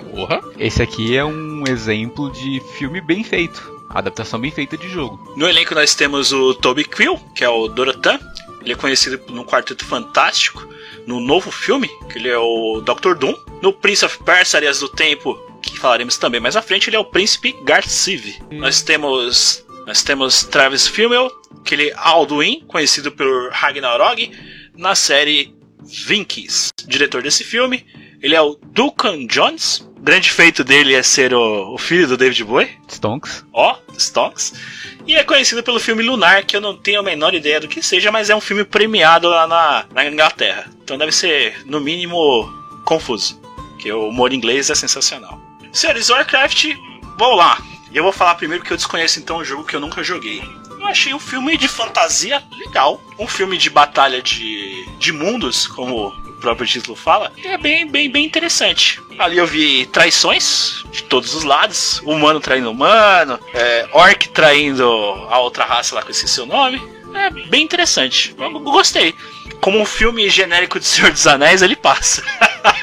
Speaker 2: Porra.
Speaker 5: Esse aqui é um exemplo de filme bem feito. Adaptação bem feita de jogo.
Speaker 1: No elenco nós temos o Toby Quill, que é o Dorothan. Ele é conhecido no Quarteto Fantástico. No novo filme, que ele é o Dr. Doom. No Prince of Persia, Áreas do Tempo, que falaremos também mais à frente, ele é o Príncipe Garcive. Nós temos nós temos Travis Fimmel, que ele é Alduin, conhecido por Ragnarok, na série Vinkies. Diretor desse filme, ele é o Duncan Jones. O grande feito dele é ser o, o filho do David Bowie
Speaker 5: Stonks.
Speaker 1: ó, Stonks. E é conhecido pelo filme Lunar, que eu não tenho a menor ideia do que seja, mas é um filme premiado lá na, na Inglaterra. Então deve ser, no mínimo, confuso. Que o humor inglês é sensacional. Senhores, Warcraft, vamos lá. E eu vou falar primeiro porque eu desconheço então o jogo que eu nunca joguei. Eu achei um filme de fantasia legal. Um filme de batalha de, de mundos, como o próprio título fala. E é bem, bem, bem interessante. Ali eu vi traições de todos os lados. Humano traindo humano. É, orc traindo a outra raça lá que eu esqueci o nome. É bem interessante. Eu gostei. Como um filme genérico de Senhor dos Anéis, ele passa.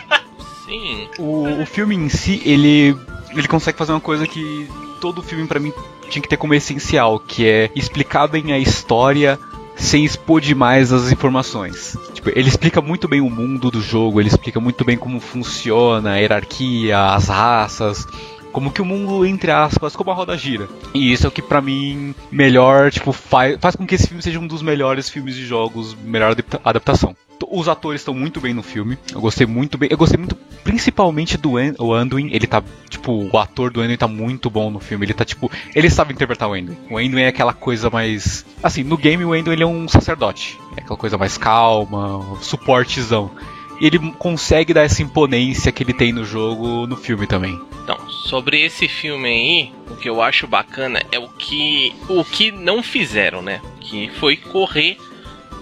Speaker 2: Sim.
Speaker 5: O, o filme em si, ele, ele consegue fazer uma coisa que todo filme pra mim tinha que ter como essencial, que é explicar bem a história sem expor demais as informações. Tipo, ele explica muito bem o mundo do jogo, ele explica muito bem como funciona a hierarquia, as raças, como que o mundo, entre aspas, como a roda gira. E isso é o que pra mim melhor, tipo, faz, faz com que esse filme seja um dos melhores filmes de jogos, melhor adapta- adaptação. Os atores estão muito bem no filme. Eu gostei muito bem. Eu gostei muito, principalmente do An o Anduin. Ele tá, tipo, o ator do Anduin tá muito bom no filme. Ele tá, tipo, ele sabe interpretar o Anduin. O Anduin é aquela coisa mais. Assim, no game o Anduin ele é um sacerdote. É aquela coisa mais calma, suportezão. E ele consegue dar essa imponência que ele tem no jogo no filme também.
Speaker 2: Então, sobre esse filme aí, o que eu acho bacana é o que o que não fizeram, né? Que foi correr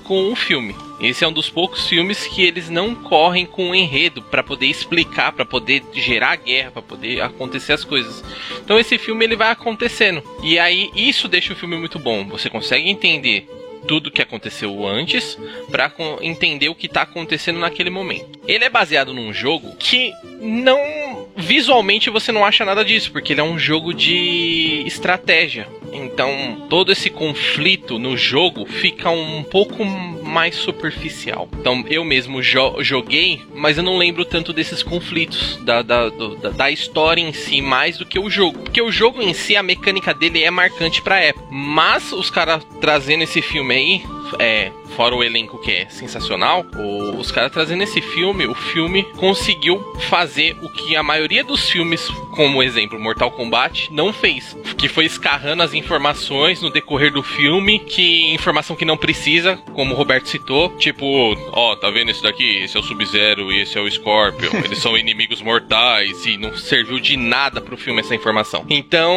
Speaker 2: com o filme. Esse é um dos poucos filmes que eles não correm com o enredo para poder explicar, para poder gerar guerra, para poder acontecer as coisas. Então esse filme ele vai acontecendo. E aí isso deixa o filme muito bom. Você consegue entender tudo que aconteceu antes para entender o que tá acontecendo naquele momento. Ele é baseado num jogo que não visualmente você não acha nada disso, porque ele é um jogo de estratégia. Então, todo esse conflito no jogo fica um pouco mais superficial. Então, eu mesmo jo joguei, mas eu não lembro tanto desses conflitos, da, da, do, da, história em si, mais do que o jogo. Porque o jogo em si, a mecânica dele é marcante pra época. Mas os caras trazendo esse filme aí, é, fora o elenco que é sensacional, o, os caras trazendo esse filme, o filme conseguiu fazer o que a maioria dos filmes, como exemplo Mortal Kombat, não fez, que foi escarrando as informações no decorrer do filme, que informação que não precisa, como o Roberto citou, tipo, ó, tá vendo esse daqui? Esse é o Sub-Zero e esse é o Scorpion, eles são inimigos mortais e não serviu de nada pro filme essa informação. Então,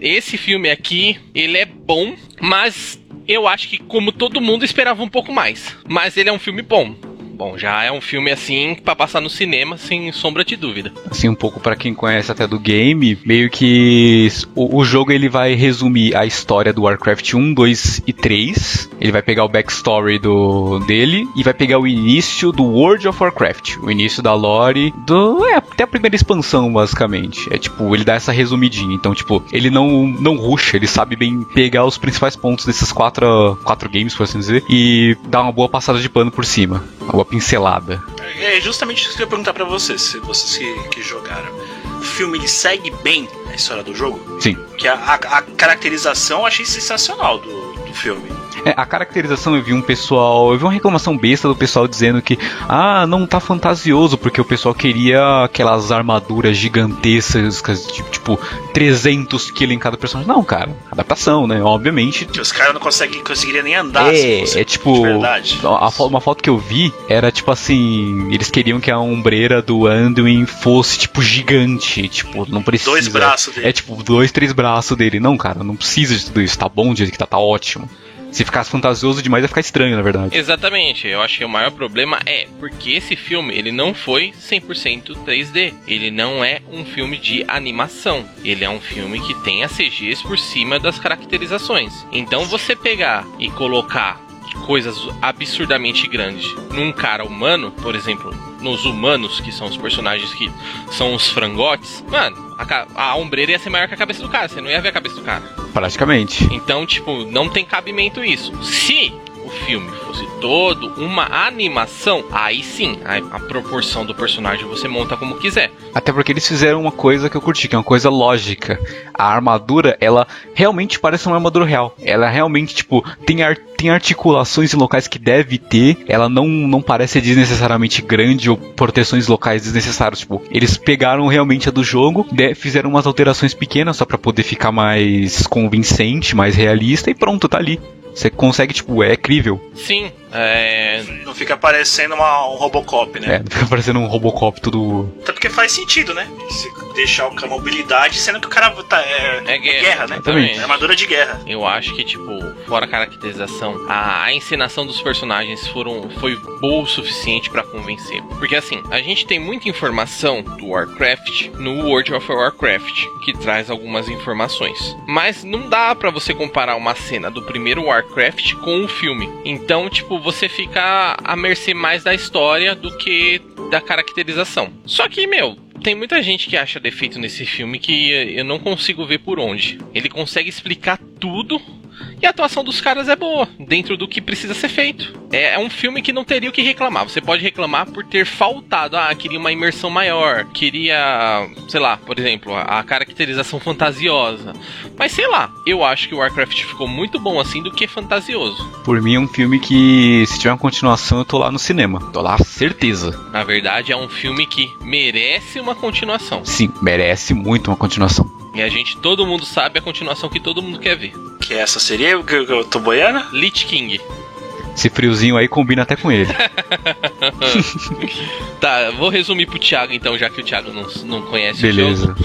Speaker 2: esse filme aqui, ele é bom, mas eu acho que, como todo mundo, esperava um pouco mais. Mas ele é um filme bom. Bom, já é um filme assim para passar no cinema, sem sombra de dúvida.
Speaker 5: Assim, um pouco para quem conhece até do game, meio que o, o, jogo ele vai resumir a história do Warcraft 1, 2 e 3. Ele vai pegar o backstory do dele e vai pegar o início do World of Warcraft, o início da lore do é, até a primeira expansão basicamente. É tipo, ele dá essa resumidinha. Então, tipo, ele não não rusha, ele sabe bem pegar os principais pontos desses quatro quatro games, por assim dizer, e dar uma boa passada de pano por cima. Uma pincelada.
Speaker 1: É justamente isso que eu ia perguntar para vocês, se vocês que, que jogaram. O filme ele segue bem a história do jogo?
Speaker 5: Sim.
Speaker 1: Que a, a, a caracterização eu achei sensacional do, do filme.
Speaker 5: É, a caracterização eu vi um pessoal. Eu vi uma reclamação besta do pessoal dizendo que. Ah, não tá fantasioso, porque o pessoal queria aquelas armaduras gigantescas, tipo, tipo 300 quilos em cada personagem. Não, cara. Adaptação, né? Obviamente.
Speaker 1: Os caras não conseguem, conseguiriam nem andar.
Speaker 5: É, é tipo. A, uma foto que eu vi era tipo assim. Eles queriam que a ombreira do Anduin fosse tipo gigante. Tipo, não precisa.
Speaker 1: Dois braços dele.
Speaker 5: É tipo, dois, três braços dele. Não, cara, não precisa de tudo isso. Tá bom jeito que tá, tá ótimo. Se ficasse fantasioso demais, ia ficar estranho, na verdade.
Speaker 2: Exatamente. Eu acho que o maior problema é porque esse filme, ele não foi 100% 3D. Ele não é um filme de animação. Ele é um filme que tem as CGs por cima das caracterizações. Então você pegar e colocar coisas absurdamente grandes num cara humano, por exemplo, nos humanos, que são os personagens que são os frangotes, mano, a, a ombreira ia ser maior que a cabeça do cara, você não ia ver a cabeça do cara.
Speaker 5: Praticamente.
Speaker 2: Então, tipo, não tem cabimento isso. Se filme fosse todo uma animação, aí sim, a, a, proporção do personagem você monta como quiser.
Speaker 5: Até porque eles fizeram uma coisa que eu curti, que é uma coisa lógica. A armadura, ela realmente parece uma armadura real. Ela realmente, tipo, tem, ar, tem articulações em locais que deve ter. Ela não, não parece desnecessariamente grande ou proteções locais desnecessárias. Tipo, eles pegaram realmente a do jogo, fizeram umas alterações pequenas só para poder ficar mais convincente, mais realista e pronto, tá ali. Você consegue, tipo, é crível.
Speaker 2: Sim, é...
Speaker 1: Não fica parecendo uma, um Robocop, né?
Speaker 5: É, não fica parecendo um Robocop tudo.
Speaker 1: Até porque faz sentido, né? Se deixar com a mobilidade, sendo que o cara tá. É, é guerra, é guerra né?
Speaker 5: Exatamente.
Speaker 1: É armadura de guerra.
Speaker 2: Eu acho que, tipo, fora a caracterização, a, a encenação dos personagens foram, foi boa o suficiente para convencer. Porque assim, a gente tem muita informação do Warcraft no World of Warcraft, que traz algumas informações. Mas não dá para você comparar uma cena do primeiro Warcraft com o filme. Então, tipo, você fica à mercê mais da história do que da caracterização. Só que, meu, tem muita gente que acha defeito nesse filme que eu não consigo ver por onde. Ele consegue explicar tudo e a atuação dos caras é boa, dentro do que precisa ser feito. É, é, um filme que não teria o que reclamar. Você pode reclamar por ter faltado. Ah, queria uma imersão maior. Queria, sei lá, por exemplo, a, caracterização fantasiosa. Mas sei lá, eu acho que o Warcraft ficou muito bom assim do que fantasioso.
Speaker 5: Por mim é um filme que, se tiver uma continuação, eu tô lá no cinema. Tô lá, certeza.
Speaker 2: Na verdade, é um filme que merece uma continuação.
Speaker 5: Sim, merece muito uma continuação.
Speaker 2: E a gente, todo mundo sabe a continuação que todo mundo quer ver.
Speaker 1: Que essa seria o que eu tô boiando?
Speaker 2: Lich King.
Speaker 5: Esse friozinho aí combina até com ele.
Speaker 2: tá, vou resumir pro Thiago então, já que o Thiago não, não conhece
Speaker 5: Beleza.
Speaker 2: o jogo.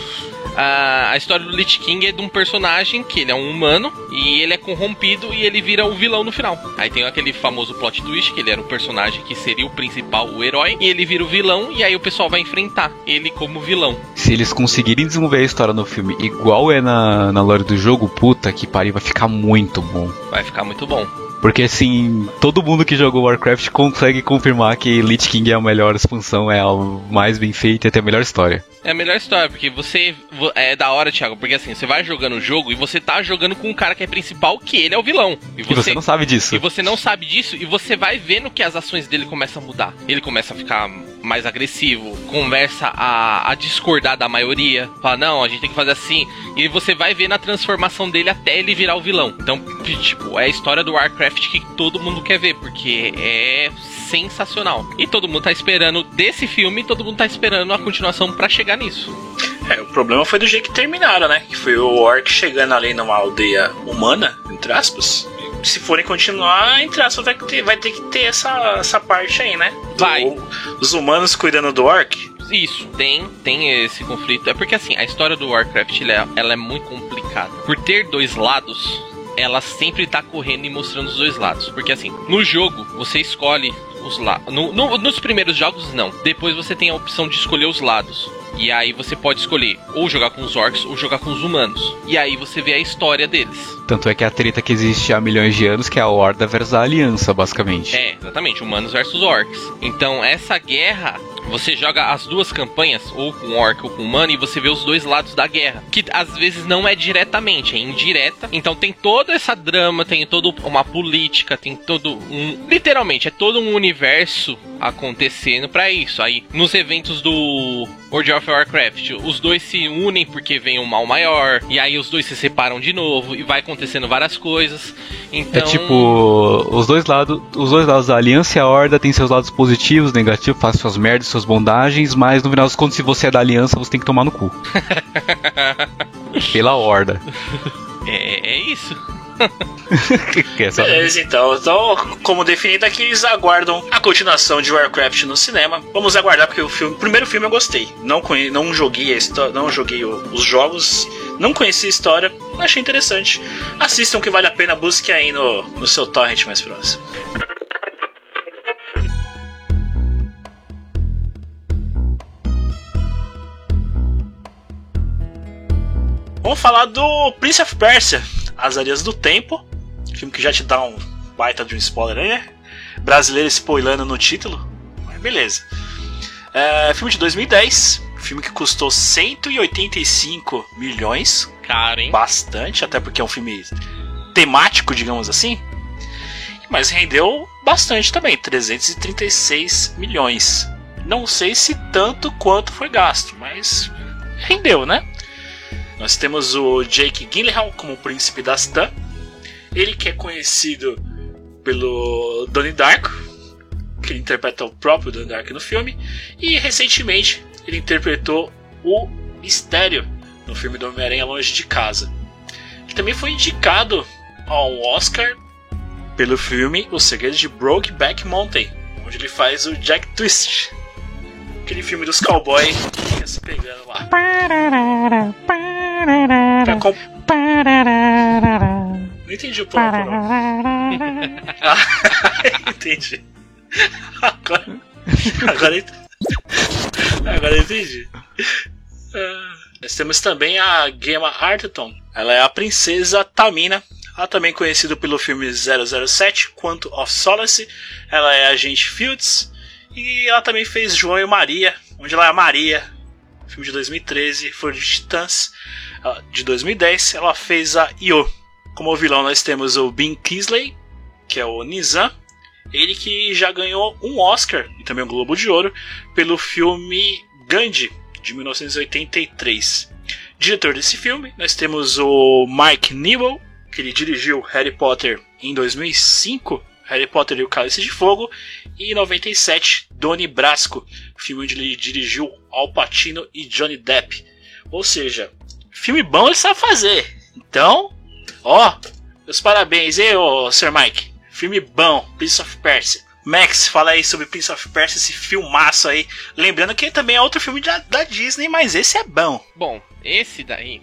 Speaker 2: A, a história do Lich King é de um personagem que ele é um humano e ele é corrompido e ele vira o vilão no final. Aí tem aquele famoso plot twist que ele era o personagem que seria o principal, o herói, e ele vira o vilão e aí o pessoal vai enfrentar ele como vilão.
Speaker 5: Se eles conseguirem desenvolver a história no filme igual é na, na lore do jogo, puta que pariu, vai ficar muito bom.
Speaker 2: Vai ficar muito bom.
Speaker 5: Porque assim, todo mundo que jogou Warcraft consegue confirmar que Lich King é a melhor expansão, é a mais bem feita e tem a melhor história.
Speaker 2: É a melhor história, porque você. vo- É da hora, Thiago, porque assim, você vai jogando o jogo e você tá jogando com um cara que é principal, que ele é o vilão.
Speaker 5: E você não sabe disso.
Speaker 2: E você não sabe disso e você vai vendo que as ações dele começam a mudar. Ele começa a ficar mais agressivo, começa a, a discordar da maioria, fala, não, a gente tem que fazer assim. E você vai vendo a transformação dele até ele virar o vilão. Então, tipo, é a história do Warcraft que todo mundo quer ver, porque é sensacional. E todo mundo tá esperando desse filme, todo mundo tá esperando a continuação pra chegar nisso.
Speaker 1: É, o problema foi do jeito que terminaram, né? Que foi o Orc chegando ali numa aldeia humana, entre aspas. Se forem continuar, entre aspas, vai ter, vai ter que ter essa, essa parte aí, né? Do-
Speaker 2: Vai.
Speaker 1: os humanos cuidando do Orc.
Speaker 2: Isso, tem, tem esse conflito. É porque assim, a história do Warcraft ela é, ela é muito complicada. Por ter dois lados, ela sempre tá correndo e mostrando os dois lados. Porque assim, no jogo, você escolhe os lados. No, no- nos primeiros jogos, não. Depois você tem a opção de escolher os lados. E aí você pode escolher ou jogar com os orcs ou jogar com os humanos. E aí você vê a história deles.
Speaker 5: Tanto é que a treta que existe há milhões de anos, que é a Horda versus a Aliança, basicamente.
Speaker 2: É, exatamente, humanos versus orcs. Então, essa guerra, você joga as duas campanhas, ou com orc ou com humano, e você vê os dois lados da guerra. Que às vezes não é diretamente, é indireta. Então tem toda essa drama, tem toda uma política, tem todo um. Literalmente, é todo um universo acontecendo pra isso. Aí, nos eventos do World of Warcraft, os dois se unem porque vem um mal maior, e aí os dois se separam de novo, e vai acontecendo várias coisas. Então.
Speaker 5: É tipo, os dois lados, os dois lados da aliança e a horda tem seus lados positivos, negativos, faz suas merdas, suas bondagens, mas no final das contas, se você é da aliança, você tem que tomar no cu. Pela horda.
Speaker 2: É, é isso.
Speaker 5: É
Speaker 1: Beleza, então. Então, como definido aqui, eles aguardam a continuação de Warcraft no cinema. Vamos aguardar, porque o filme, o primeiro filme eu gostei. Não, conhe, não joguei a histó- não joguei o- os jogos, não conheci a história, achei interessante. Assistam que vale a pena, busque aí no, no seu torrent mais próximo. Vamos falar do Prince of Persia, As Areias do Tempo. Filme que já te dá um baita de um spoiler aí, né? Brasileiro spoilando no título. Mas beleza. É, filme de 2010. Filme que custou 185 milhões.
Speaker 2: Caro, hein?
Speaker 1: Bastante, até porque é um filme temático, digamos assim. Mas rendeu bastante também, 336 milhões. Não sei se tanto quanto foi gasto, mas rendeu, né? Nós temos o Jake Gyllenhaal como príncipe da Stan. Ele que é conhecido pelo Donnie Darko, que ele interpreta o próprio Donnie Darko no filme. E recentemente ele interpretou o Mistério no filme do Homem-Aranha Longe de Casa. Ele também foi indicado ao Oscar pelo filme O Segredo de Brokeback Mountain, onde ele faz o Jack Twist. Aquele filme dos cowboys que fica se pegando lá. Pra com- Não entendi o plano, entendi. Agora, agora, ent- agora entendi. Ah, Nós temos também a Gemma Arterton. Ela é a princesa Tamina. Ela também conhecida pelo filme 007, Quanto of Solace. Ela é a agente Fields. E ela também fez João e Maria, onde ela é a Maria. Filme de 2013, Flor de De 2010, ela fez a Io. Como vilão nós temos o Ben Kingsley, que é o Nizam. Ele que já ganhou um Oscar e também um Globo de Ouro pelo filme Gandhi, de 1983. Diretor desse filme, nós temos o Mike Newell, que ele dirigiu Harry Potter em 2005, Harry Potter e o Cálice de Fogo, e em 97, Donnie Brasco, filme onde ele dirigiu Al Pacino e Johnny Depp. Ou seja, filme bom ele sabe fazer. Então, ó, meus parabéns, hein, ô Sir Mike. Filme bom, Prince of Persia. Max, fala aí sobre Prince of Persia, esse filmaço aí. Lembrando que também é outro filme da, da Disney, mas esse é bom.
Speaker 2: Bom, esse daí,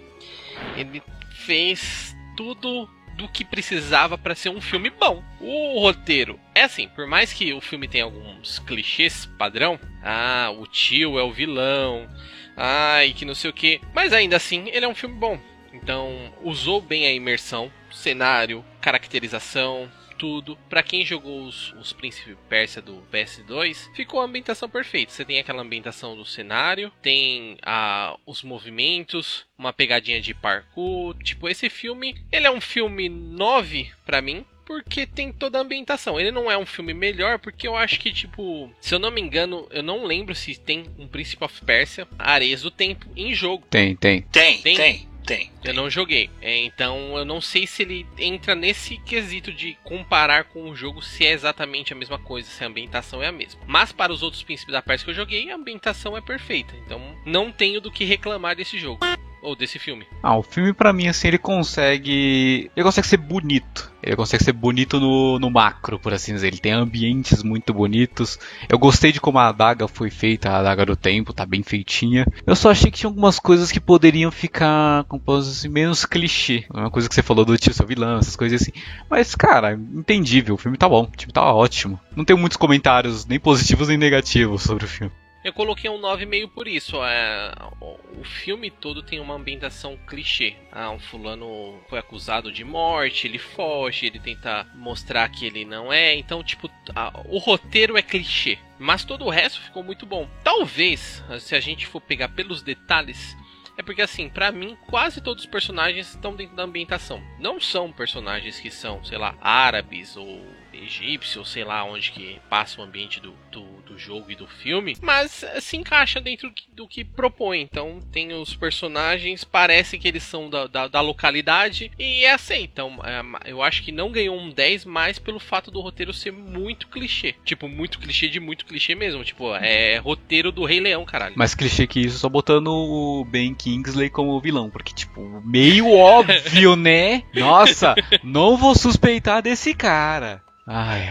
Speaker 2: ele fez tudo do que precisava pra ser um filme bom. O roteiro é assim, por mais que o filme tenha alguns clichês padrão, ah, o tio é o vilão, ai, que não sei o que, mas ainda assim ele é um filme bom. Então, usou bem a imersão, cenário, caracterização, tudo. Pra quem jogou os, os Príncipe Persa do PS2, ficou a ambientação perfeita. Você tem aquela ambientação do cenário, tem a, os movimentos, uma pegadinha de parkour. Tipo, esse filme, ele é um filme 9 pra mim, porque tem toda a ambientação. Ele não é um filme melhor, porque eu acho que, tipo, se eu não me engano, eu não lembro se tem um Príncipe of Persia, Areias do Tempo, em jogo.
Speaker 5: Tem, tem.
Speaker 1: Tem,
Speaker 2: Tem?
Speaker 1: tem, tem.
Speaker 2: Eu não joguei. É, então eu não sei se ele entra nesse quesito de comparar com o jogo se é exatamente a mesma coisa, se a ambientação é a mesma. Mas para os outros príncipes da Pérsia que eu joguei, a ambientação é perfeita. Então não tenho do que reclamar desse jogo. Ou desse filme.
Speaker 5: Ah, o filme pra mim, assim, ele consegue. Ele consegue ser bonito. Ele consegue ser bonito no, no macro, por assim dizer. Ele tem ambientes muito bonitos. Eu gostei de como a adaga foi feita, a adaga do tempo, tá bem feitinha. Eu só achei que tinha algumas coisas que poderiam ficar, como posso menos clichê. Uma coisa que você falou do tio seu vilão, essas coisas assim. Mas, cara, entendível. O filme tá bom, o filme tá ótimo. Não tenho muitos comentários, nem positivos nem negativos sobre o filme.
Speaker 2: Eu coloquei um 9,5 por isso. É, o filme todo tem uma ambientação clichê. Ah, um fulano foi acusado de morte, ele foge, ele tenta mostrar que ele não é. Então, tipo, a- o roteiro é clichê. Mas todo o resto ficou muito bom. Talvez, se a gente for pegar pelos detalhes, é porque assim, pra mim, quase todos os personagens estão dentro da ambientação. Não são personagens que são, sei lá, árabes ou egípcios, sei lá onde que passa o ambiente do, do, do jogo e do filme, mas eh, se encaixa dentro do que- propõe. Então tem os personagens, parece que eles são da, da, da localidade e é assim. Então eu acho que não ganhou um 10 mais pelo fato do roteiro ser muito clichê. Tipo, muito clichê de muito clichê mesmo. Tipo, é roteiro do Rei Leão, caralho.
Speaker 5: Mais clichê que isso, só botando o Ben Kingsley como vilão. Porque, tipo, meio óbvio, né? Nossa, não vou suspeitar desse cara.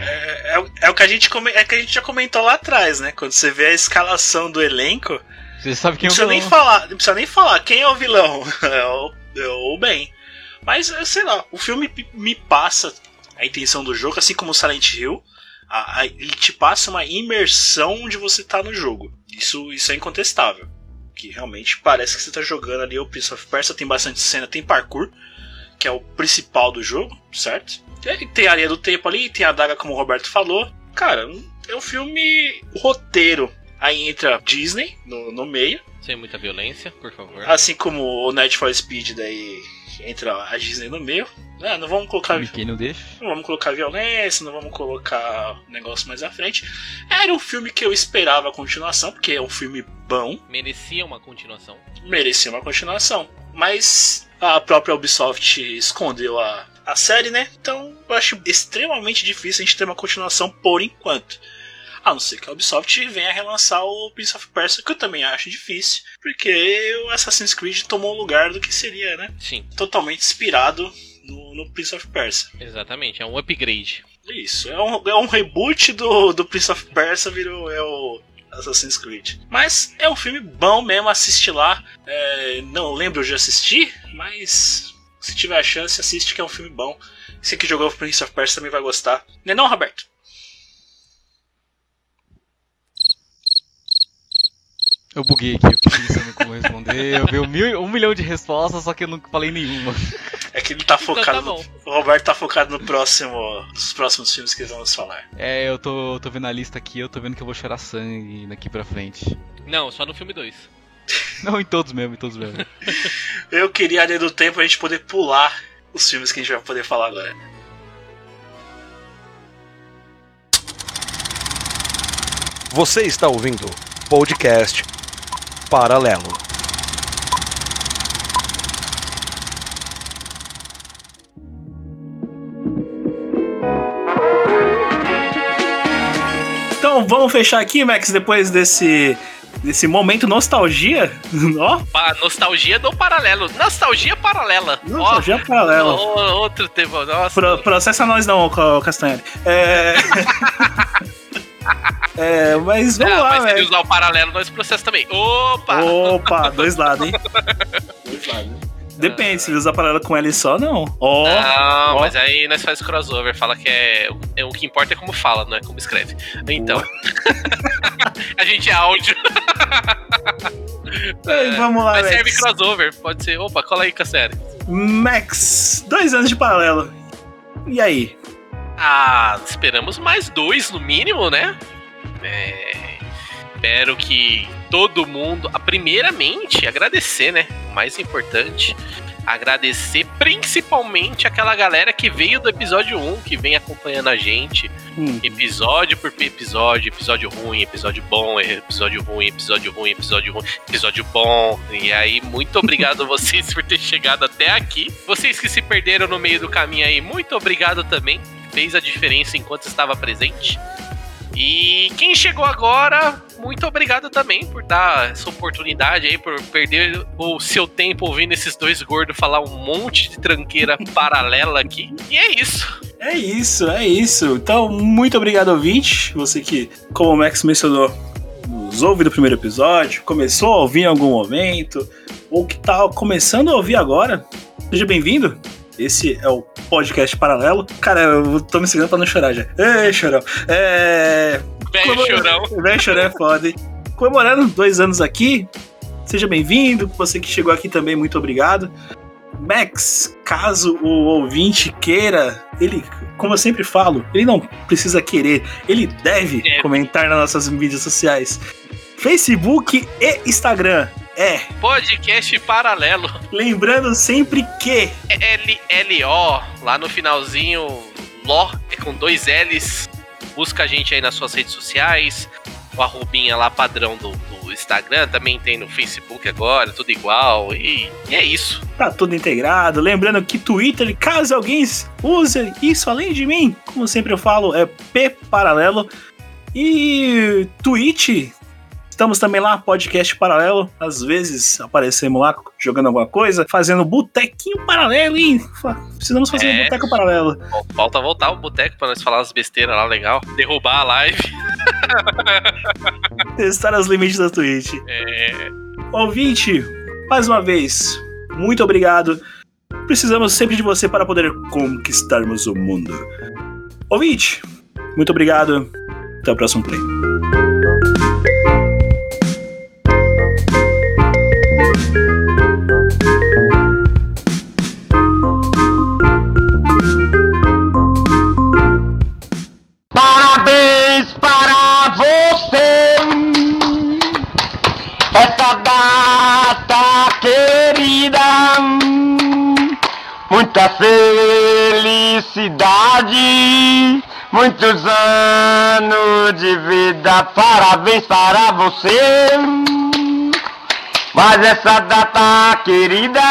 Speaker 1: É, é o- é o que a gente come- é que a gente já comentou lá atrás, né? Quando você vê a escalação do elenco,
Speaker 5: você sabe quem
Speaker 1: não
Speaker 5: é o
Speaker 1: precisa nem
Speaker 5: vilão.
Speaker 1: falar, não precisa nem falar quem é o vilão. É o, é o Ben. Mas, sei lá, o filme me passa a intenção do jogo, assim como o Silent Hill. a- a- ele te passa uma imersão onde você tá no jogo. Isso, isso é incontestável. Que realmente parece que você tá jogando ali o Prince of Persia, tem bastante cena, tem parkour, que é o principal do jogo, certo? Tem, a areia do tempo ali, tem a daga, como o Roberto falou. Cara, é um filme roteiro. Aí entra Disney no, no meio.
Speaker 2: Sem muita violência, por favor.
Speaker 1: Assim como o Need for Speed, daí entra a Disney no meio. Ah, não vamos colocar
Speaker 5: não deixa?
Speaker 1: não vamos colocar violência, não vamos colocar negócio mais à frente. Era um filme que eu esperava a continuação, porque é um filme bom,
Speaker 2: Merecia uma continuação.
Speaker 1: merecia uma continuação. Mas a própria Ubisoft escondeu a, a série, né? Então eu acho extremamente difícil a gente ter uma continuação por enquanto. A não ser que a Ubisoft venha relançar o Prince of Persia, que eu também acho difícil, porque o Assassin's Creed tomou o lugar do que seria, né?
Speaker 2: Sim,
Speaker 1: Totalmente inspirado no, no Prince of Persia.
Speaker 2: exatamente. É um upgrade.
Speaker 1: Isso, é um, é um reboot do, do Prince of Persia, virou é o Assassin's Creed. Mas é um filme bom mesmo, assiste lá. É, não lembro de assistir, mas se tiver a chance, assiste que é um filme bom. Você que jogou o Prince of Persia também vai gostar. Não é não, Roberto?
Speaker 5: Eu buguei aqui, eu fiquei pensando como responder. Eu vi um, mil- um milhão de respostas, só que eu não falei nenhuma.
Speaker 1: É que ele tá
Speaker 2: Então
Speaker 1: focado.
Speaker 2: tá bom.
Speaker 1: no- o Roberto tá focado no próximo. Nos próximos filmes que vamos falar.
Speaker 5: É, eu tô, tô vendo a lista aqui, eu tô vendo que eu vou chorar sangue daqui pra frente.
Speaker 2: Não, só no filme 2.
Speaker 5: Não, em todos mesmo, em todos mesmo.
Speaker 1: Eu queria a linha do tempo a gente poder pular os filmes que a gente vai poder falar agora.
Speaker 4: Você está ouvindo podcast Paralelo.
Speaker 1: Então vamos fechar aqui, Max, depois desse. Desse momento nostalgia, ó,
Speaker 2: Pa- nostalgia do paralelo. Nostalgia paralela.
Speaker 1: nostalgia
Speaker 2: Ó,
Speaker 1: paralela.
Speaker 2: ó, outro tema. Nossa.
Speaker 1: Pro, processa nós não, Ca- Castanheira. É... é, mas vamos
Speaker 2: Não,
Speaker 1: lá,
Speaker 2: mas se ele
Speaker 1: velho.
Speaker 2: usar o paralelo, nós processamos também. Opa!
Speaker 1: Opa, dois lados, hein? Flávio. Depende, se ele usar paralela com ela só, não. Ó,
Speaker 2: Não,
Speaker 1: ó.
Speaker 2: mas aí nós faz crossover, fala que é, é. O que importa é como fala, não é como escreve. Então. a gente é áudio.
Speaker 1: Ei, vamos lá,
Speaker 2: Mas serve
Speaker 1: Max.
Speaker 2: crossover, pode ser. Opa, cola aí com a série.
Speaker 1: Max, dois anos de paralelo. E aí?
Speaker 2: Ah, esperamos mais dois no mínimo, né? É, espero que todo mundo. ah, Primeiramente, agradecer, né? O mais importante. Agradecer principalmente aquela galera que veio do episódio 1, que vem acompanhando a gente.
Speaker 1: Hum,
Speaker 2: Episódio por episódio, episódio ruim, episódio bom, episódio ruim, episódio ruim, episódio ruim, episódio bom. E aí, muito obrigado a vocês por ter chegado até aqui. Vocês que se perderam no meio do caminho aí, muito obrigado também. Fez a diferença enquanto estava presente. E quem chegou agora, muito obrigado também por dar essa oportunidade aí, por perder o seu tempo ouvindo esses dois gordos falar um monte de tranqueira paralela aqui. E é isso.
Speaker 1: é isso, é isso. Então, muito obrigado, ouvinte. Você que, como o Max mencionou, nos ouve do primeiro episódio, começou a ouvir em algum momento, ou que tá começando a ouvir agora, seja bem-vindo. Esse é o podcast paralelo. Cara, eu tô me segurando pra não chorar já. Ei, chorão. É.
Speaker 2: Velho chorão.
Speaker 1: Velho chorão é foda, hein? Comemorando dois anos aqui. Seja bem-vindo. Você que chegou aqui também, muito obrigado. Max, caso o ouvinte queira, ele, como eu sempre falo, ele não precisa querer, ele deve
Speaker 2: Deve.
Speaker 1: comentar nas nossas mídias sociais. Facebook e Instagram. É,
Speaker 2: Podcast paralelo.
Speaker 1: lembrando sempre que
Speaker 2: L L-O, lá no finalzinho, Ló, é com dois L's. Busca a gente aí nas suas redes sociais. O arrobinha lá padrão do, do Instagram, também tem no Facebook agora, tudo igual. E, e é isso.
Speaker 1: tá tudo integrado. Lembrando que Twitter, caso alguém use isso além de mim, como sempre eu falo, é P Paralelo. E Twitch, estamos também lá, podcast paralelo. Às vezes aparecemos lá jogando alguma coisa, fazendo botequinho paralelo, hein? Precisamos fazer um
Speaker 2: É.
Speaker 1: boteco paralelo.
Speaker 2: Falta voltar o boteco pra nós falar as besteiras lá, legal. Derrubar a live.
Speaker 1: Testar os limites da Twitch.
Speaker 2: É,
Speaker 1: Ouvinte, mais uma vez, muito obrigado. Precisamos sempre de você para poder conquistarmos o mundo. Ouvinte, muito obrigado. Até o próximo play.
Speaker 3: Muita felicidade. Muitos anos de vida. Parabéns para você. Mas essa data querida.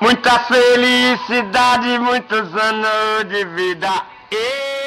Speaker 3: Muita felicidade, muitos anos de vida. E...